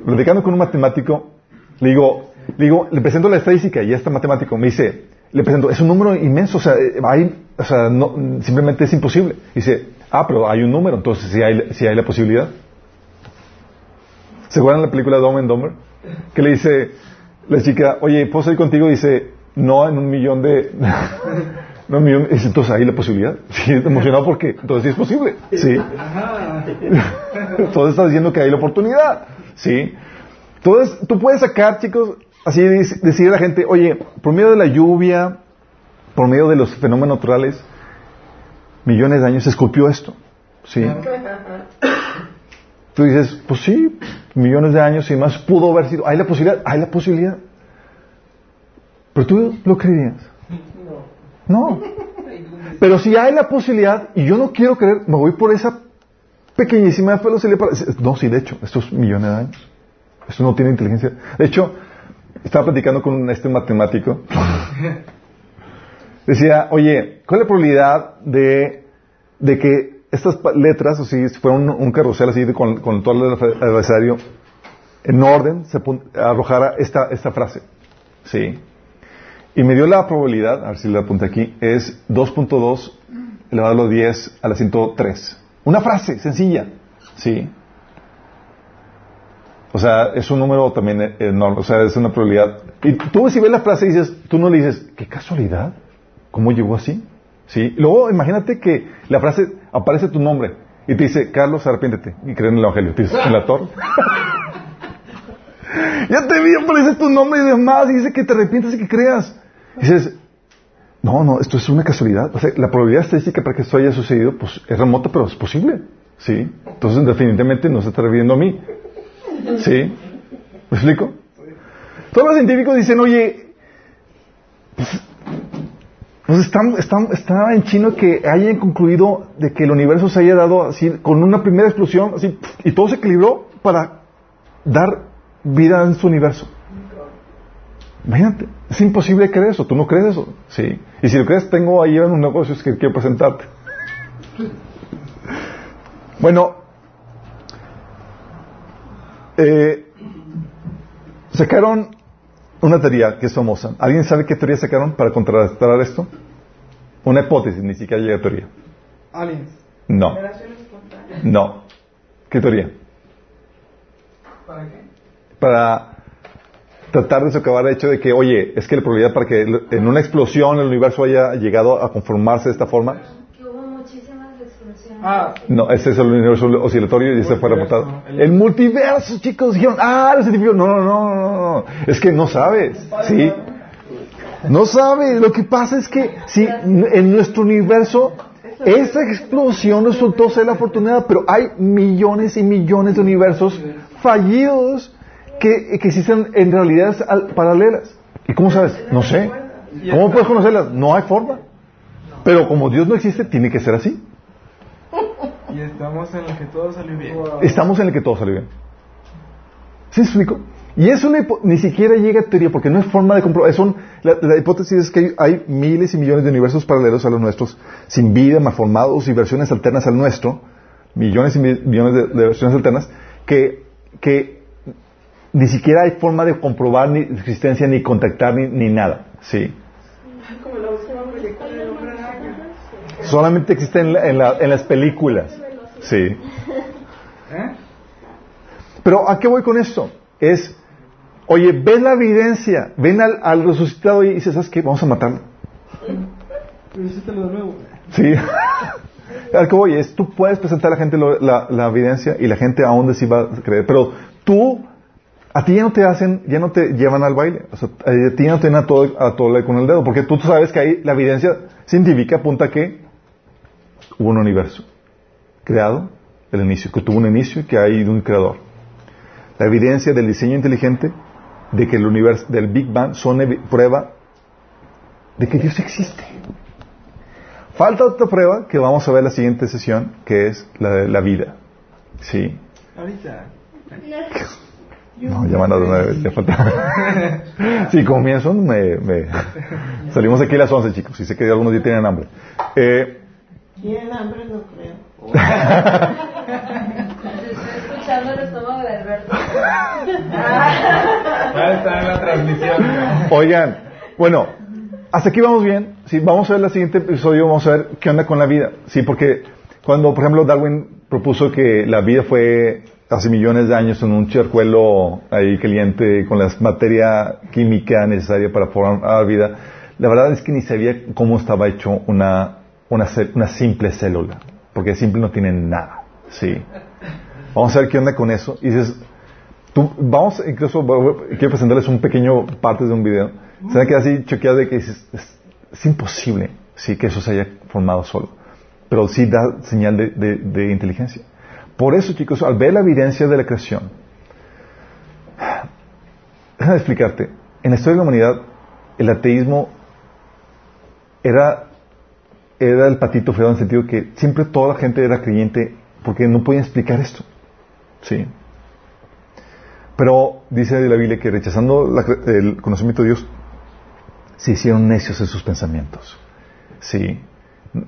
platicando con un matemático, le digo, le digo, le presento la estadística y este matemático me dice, le presento, es un número inmenso, o sea, eh, hay, o sea, no, simplemente es imposible. Dice, ah, pero hay un número, entonces sí hay, sí hay la posibilidad. ¿Se acuerdan la película Dumb and Dumber? Que le dice la chica, oye, ¿puedo salir contigo? Dice, no, en un millón de... no, un millón. Dice, entonces hay la posibilidad. Sí, emocionado porque entonces sí es posible. Sí. Entonces está diciendo que hay la oportunidad. Sí. Entonces, tú puedes sacar, chicos, así dec- decir a la gente, oye, por medio de la lluvia, por medio de los fenómenos naturales, millones de años se esculpió esto. Sí. Tú dices, pues sí, millones de años y más pudo haber sido. Hay la posibilidad, hay la posibilidad. Pero tú lo creerías. No. Pero si hay la posibilidad y yo no quiero creer, me voy por esa pequeñísima velocidad para... No, sí, de hecho, estos millones de años. Esto no tiene inteligencia. De hecho, estaba platicando con este matemático. Decía, oye, ¿cuál es la probabilidad de, de que estas letras, o si fuera un, carrusel así de- con, todo el adver- adversario, en orden, se arrojara esta, esta frase? Sí. Y me dio la probabilidad, a ver si la apunté aquí, es 2.2 elevado a los 10 a la 103. Una frase sencilla. Sí. O sea, es un número también eh, enorme, o sea, es una probabilidad. Y tú si ves la frase dices, tú no le dices, qué casualidad, ¿cómo llegó así? Sí. Luego imagínate que la frase aparece tu nombre y te dice, Carlos, arrepiéntete y cree en el Evangelio. Te dices, en la torre. ya te vi, aparece tu nombre y demás y dice que te arrepientes y que creas. Dices, no, no, esto es una casualidad. O sea, la probabilidad estadística para que esto haya sucedido, pues es remota, pero es posible. Sí. Entonces, definitivamente no se está refiriendo a mí. ¿Sí? ¿Me explico? Todos los científicos dicen, oye, pues, pues está, está, está en chino que hayan concluido de que el universo se haya dado así, con una primera explosión, así, y todo se equilibró para dar vida en su universo. Imagínate, es imposible creer eso, tú no crees eso, sí. Y si lo crees, tengo ahí unos negocios que quiero presentarte. Bueno, Eh, sacaron una teoría que es famosa. ¿Alguien sabe qué teoría sacaron para contrastar esto? Una hipótesis, ni siquiera llega a teoría. Aliens. No, no. ¿Qué teoría? ¿Para qué? Para tratar de socavar el hecho de que, oye, es que la probabilidad para que en una explosión el universo haya llegado a conformarse de esta forma, Ah, no, ese es el universo oscilatorio y ese fue reportado. el- El multiverso, chicos, dijeron, ah, los científicos, no, no, no, no, no, es que no sabes, ¿sí? No sabes, lo que pasa es que, sí, en nuestro universo, esa explosión resultó ser la afortunada, pero hay millones y millones de universos fallidos que, que existen en realidades al- paralelas. ¿Y cómo sabes? No sé. ¿Cómo puedes conocerlas? No hay forma. Pero como Dios no existe, tiene que ser así. Y estamos en lo que todo salió bien. Estamos en el que todo salió bien. ¿Sí explico? Y eso ni siquiera llega a teoría porque no es forma de comprobar. es un- la, la hipótesis es que hay, hay miles y millones de universos paralelos a los nuestros, sin vida, malformados y versiones alternas al nuestro, millones y mi- millones de, de versiones alternas, que, que ni siquiera hay forma de comprobar ni existencia, ni contactar, ni, ni nada. Sí. Como la última película del hombre araña. Solamente existe en, la- en la- en las películas. Sí. ¿Eh? Pero ¿a qué voy con esto? Es, oye, ven la evidencia, ven al, al resucitado y dices, ¿sabes qué? Vamos a matarlo. Visítalo de nuevo. Sí. Al que voy es, tú puedes presentar a la gente lo- la, la evidencia y la gente aún así va a creer, pero tú, a ti ya no te hacen, ya no te llevan al baile, o sea, a ti ya no te dan a todo, a todo con el dedo, porque tú sabes que ahí la evidencia científica apunta a que hubo un universo creado, el inicio, que tuvo un inicio y que hay un creador. La evidencia del diseño inteligente de que el universo, del Big Bang, son prueba de que Dios existe. Falta otra prueba que vamos a ver en la siguiente sesión, que es la de la vida. Sí. Ahorita. No, ya van a ya falta. Sí, comienzo, me, me- salimos aquí a las 11, chicos, y sé que algunos ya tienen hambre. Eh, Tienen hambre, no creo. Estoy escuchando el estómago de Alberto. Ya está en la transmisión. oigan, bueno, hasta aquí vamos bien. Sí, vamos a ver el siguiente episodio, vamos a ver qué onda con la vida. Sí, porque cuando, por ejemplo, Darwin propuso que la vida fue hace millones de años en un charcuelo ahí caliente con la materia química necesaria para formar vida, la verdad es que ni sabía cómo estaba hecho una, una, una simple célula, porque simple no tiene nada. Sí. Vamos a ver qué onda con eso. Y dices, Tú, vamos, incluso, quiero presentarles un pequeño parte de un video. Se van a quedar así choqueados de que dices, es, imposible, sí, que eso se haya formado solo. Pero sí da señal de inteligencia. Por eso, chicos, al ver la evidencia de la creación, déjame explicarte, en la historia de la humanidad, el ateísmo era, era el patito feo en el sentido que siempre toda la gente era creyente porque no podían explicar esto. Sí. Pero dice la Biblia que rechazando la el conocimiento de Dios, se hicieron necios en sus pensamientos. Sí.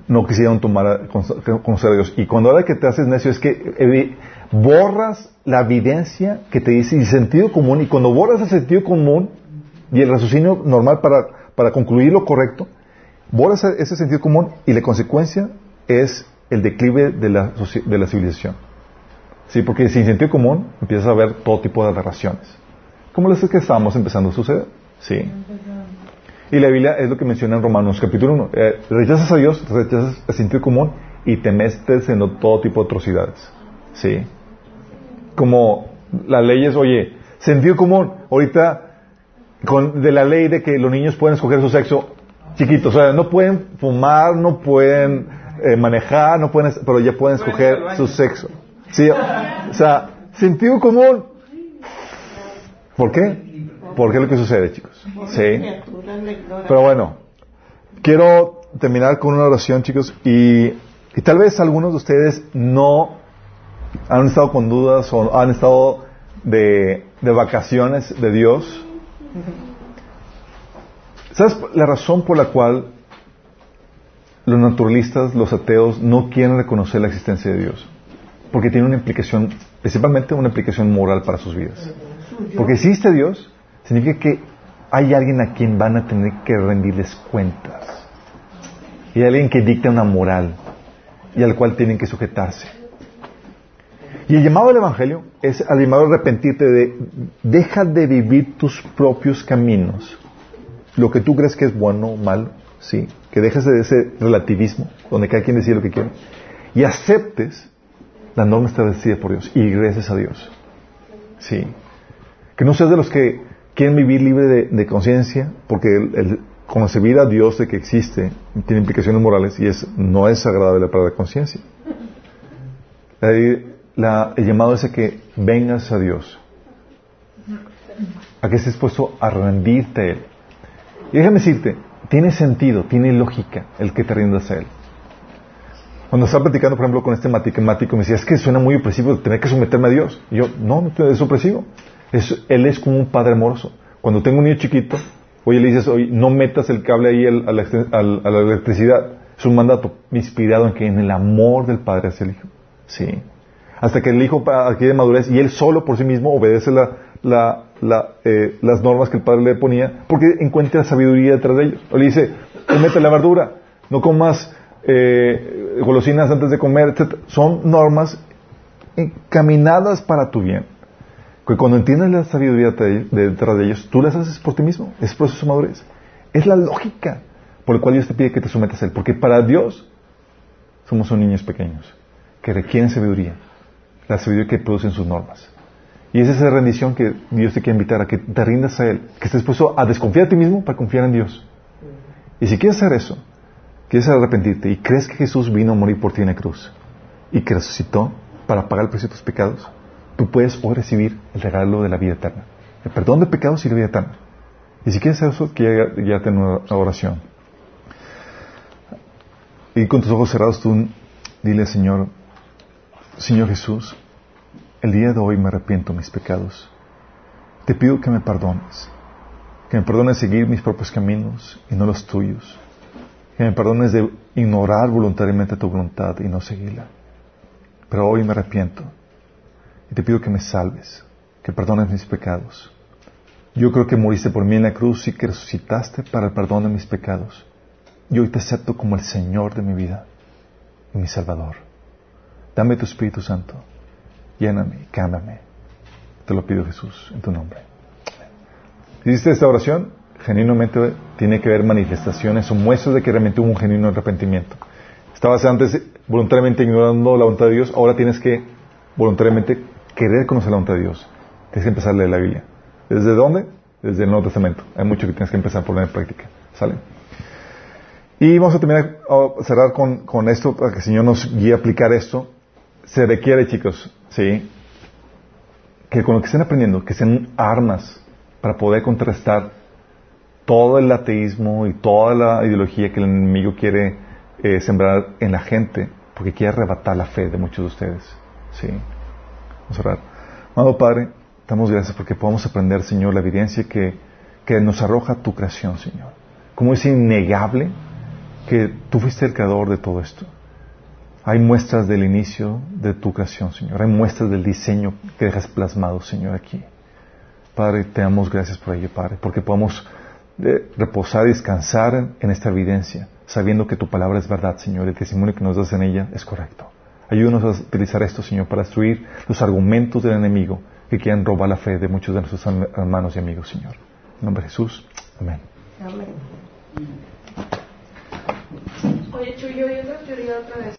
No quisieron tomar conocer a Dios. Y cuando ahora que te haces necio es que borras la evidencia que te dice y sentido común. Y cuando borras el sentido común y el raciocinio normal para, para concluir lo correcto, borras ese sentido común y la consecuencia es el declive de la, de la civilización. Sí, porque sin sentido común empiezas a ver todo tipo de aberraciones. Como las que estamos empezando a suceder. Sí. Y la Biblia es lo que menciona en Romanos capítulo 1. Eh, rechazas a Dios, rechazas el sentido común y te metes en todo tipo de atrocidades. Sí. Como las leyes, oye, sentido común, ahorita con, de la ley de que los niños pueden escoger su sexo chiquitos, o sea, no pueden fumar, no pueden eh, manejar, no pueden, pero ya pueden escoger su sexo. Sí, o sea, sentido común. ¿Por qué? Porque es lo que sucede, chicos. Sí. Pero bueno, quiero terminar con una oración, chicos, y, y tal vez algunos de ustedes no han estado con dudas o han estado de, de vacaciones de Dios. ¿Sabes la razón por la cual los naturalistas, los ateos, no quieren reconocer la existencia de Dios? Porque tiene una implicación principalmente una implicación moral para sus vidas. Porque existe Dios, significa que hay alguien a quien van a tener que rendirles cuentas. Y hay alguien que dicta una moral y al cual tienen que sujetarse. Y el llamado del Evangelio es al llamado a arrepentirte de deja de vivir tus propios caminos. Lo que tú crees que es bueno o malo, sí. Que dejes de ese relativismo, donde cada quien decide lo que quiere. Y aceptes la norma establecida por Dios. Y gracias a Dios. Sí. Que no seas de los que quieren vivir libre de, conciencia, porque el, concebir a Dios de que existe tiene implicaciones morales y es, no es agradable para la conciencia. El llamado es a que vengas a Dios, a que estés dispuesto a rendirte a Él. Y déjame decirte, tiene sentido, tiene lógica el que te rindas a Él. Cuando estaba platicando, por ejemplo, con este matemático, me decía, es que suena muy opresivo tener que someterme a Dios. Y yo, no, no es opresivo. Es- él es como un padre amoroso. Cuando tengo un niño chiquito, oye, le dices, oye, no metas el cable ahí a la, electricidad. Es un mandato inspirado en que en el amor del padre hacia el hijo. Sí. Hasta que el hijo adquiere madurez y él solo por sí mismo obedece la- eh, las normas que el padre le ponía porque encuentra sabiduría detrás de ellos. O le dice, "Tú mete la verdura, no comas eh, golosinas antes de comer, etc. Son normas encaminadas para tu bien. Que cuando entiendes la sabiduría de- de- detrás de ellos, tú las haces por ti mismo. Es proceso de madurez. Es la lógica por la cual Dios te pide que te sometas a Él. Porque para Dios somos son niños pequeños que requieren sabiduría. La sabiduría que producen sus normas. Y es esa rendición que Dios te quiere invitar a que te rindas a Él. Que estés dispuesto a desconfiar de ti mismo para confiar en Dios. Y si quieres hacer eso, quieres arrepentirte y crees que Jesús vino a morir por ti en la cruz y que resucitó para pagar el precio de tus pecados, tú puedes hoy recibir el regalo de la vida eterna. El perdón de pecados y la vida eterna. Y si quieres hacer eso, quiero ya tener una oración. Y con tus ojos cerrados tú dile, Señor, Señor Jesús, el día de hoy me arrepiento mis pecados. Te pido que me perdones. Que me perdones seguir mis propios caminos y no los tuyos. Que me perdones de ignorar voluntariamente tu voluntad y no seguirla. Pero hoy me arrepiento y te pido que me salves, que perdones mis pecados. Yo creo que moriste por mí en la cruz y que resucitaste para el perdón de mis pecados. Y hoy te acepto como el Señor de mi vida y mi Salvador. Dame tu Espíritu Santo. Lléname, cámbiame. Te lo pido Jesús, en tu nombre. Si hiciste esta oración, genuinamente tiene que haber manifestaciones o muestras de que realmente hubo un genuino arrepentimiento. Estabas antes voluntariamente ignorando la voluntad de Dios, ahora tienes que voluntariamente querer conocer la voluntad de Dios. Tienes que empezar a leer la Biblia. ¿Desde dónde? Desde el Nuevo Testamento. Hay mucho que tienes que empezar por poner en práctica. ¿Sale? Y vamos a terminar, a cerrar con, con esto, para que el Señor nos guíe a aplicar esto. Se requiere, chicos, ¿sí? Que con lo que estén aprendiendo, que sean armas para poder contrastar todo el ateísmo y toda la ideología que el enemigo quiere eh, sembrar en la gente, porque quiere arrebatar la fe de muchos de ustedes. ¿sí? Vamos a orar. Amado Padre, damos gracias porque podamos aprender, Señor, la evidencia que, que nos arroja tu creación, Señor. Como es innegable que tú fuiste el creador de todo esto. Hay muestras del inicio de tu creación, Señor. Hay muestras del diseño que dejas plasmado, Señor, aquí. Padre, te damos gracias por ello, Padre, porque podamos eh, reposar y descansar en, en esta evidencia, sabiendo que tu palabra es verdad, Señor, y el testimonio que nos das en ella es correcto. Ayúdanos a utilizar esto, Señor, para destruir los argumentos del enemigo que quieran robar la fe de muchos de nuestros hermanos y amigos, Señor. En nombre de Jesús. Amén. Amén. Oye, Chuy, yo vi una teoría otra vez.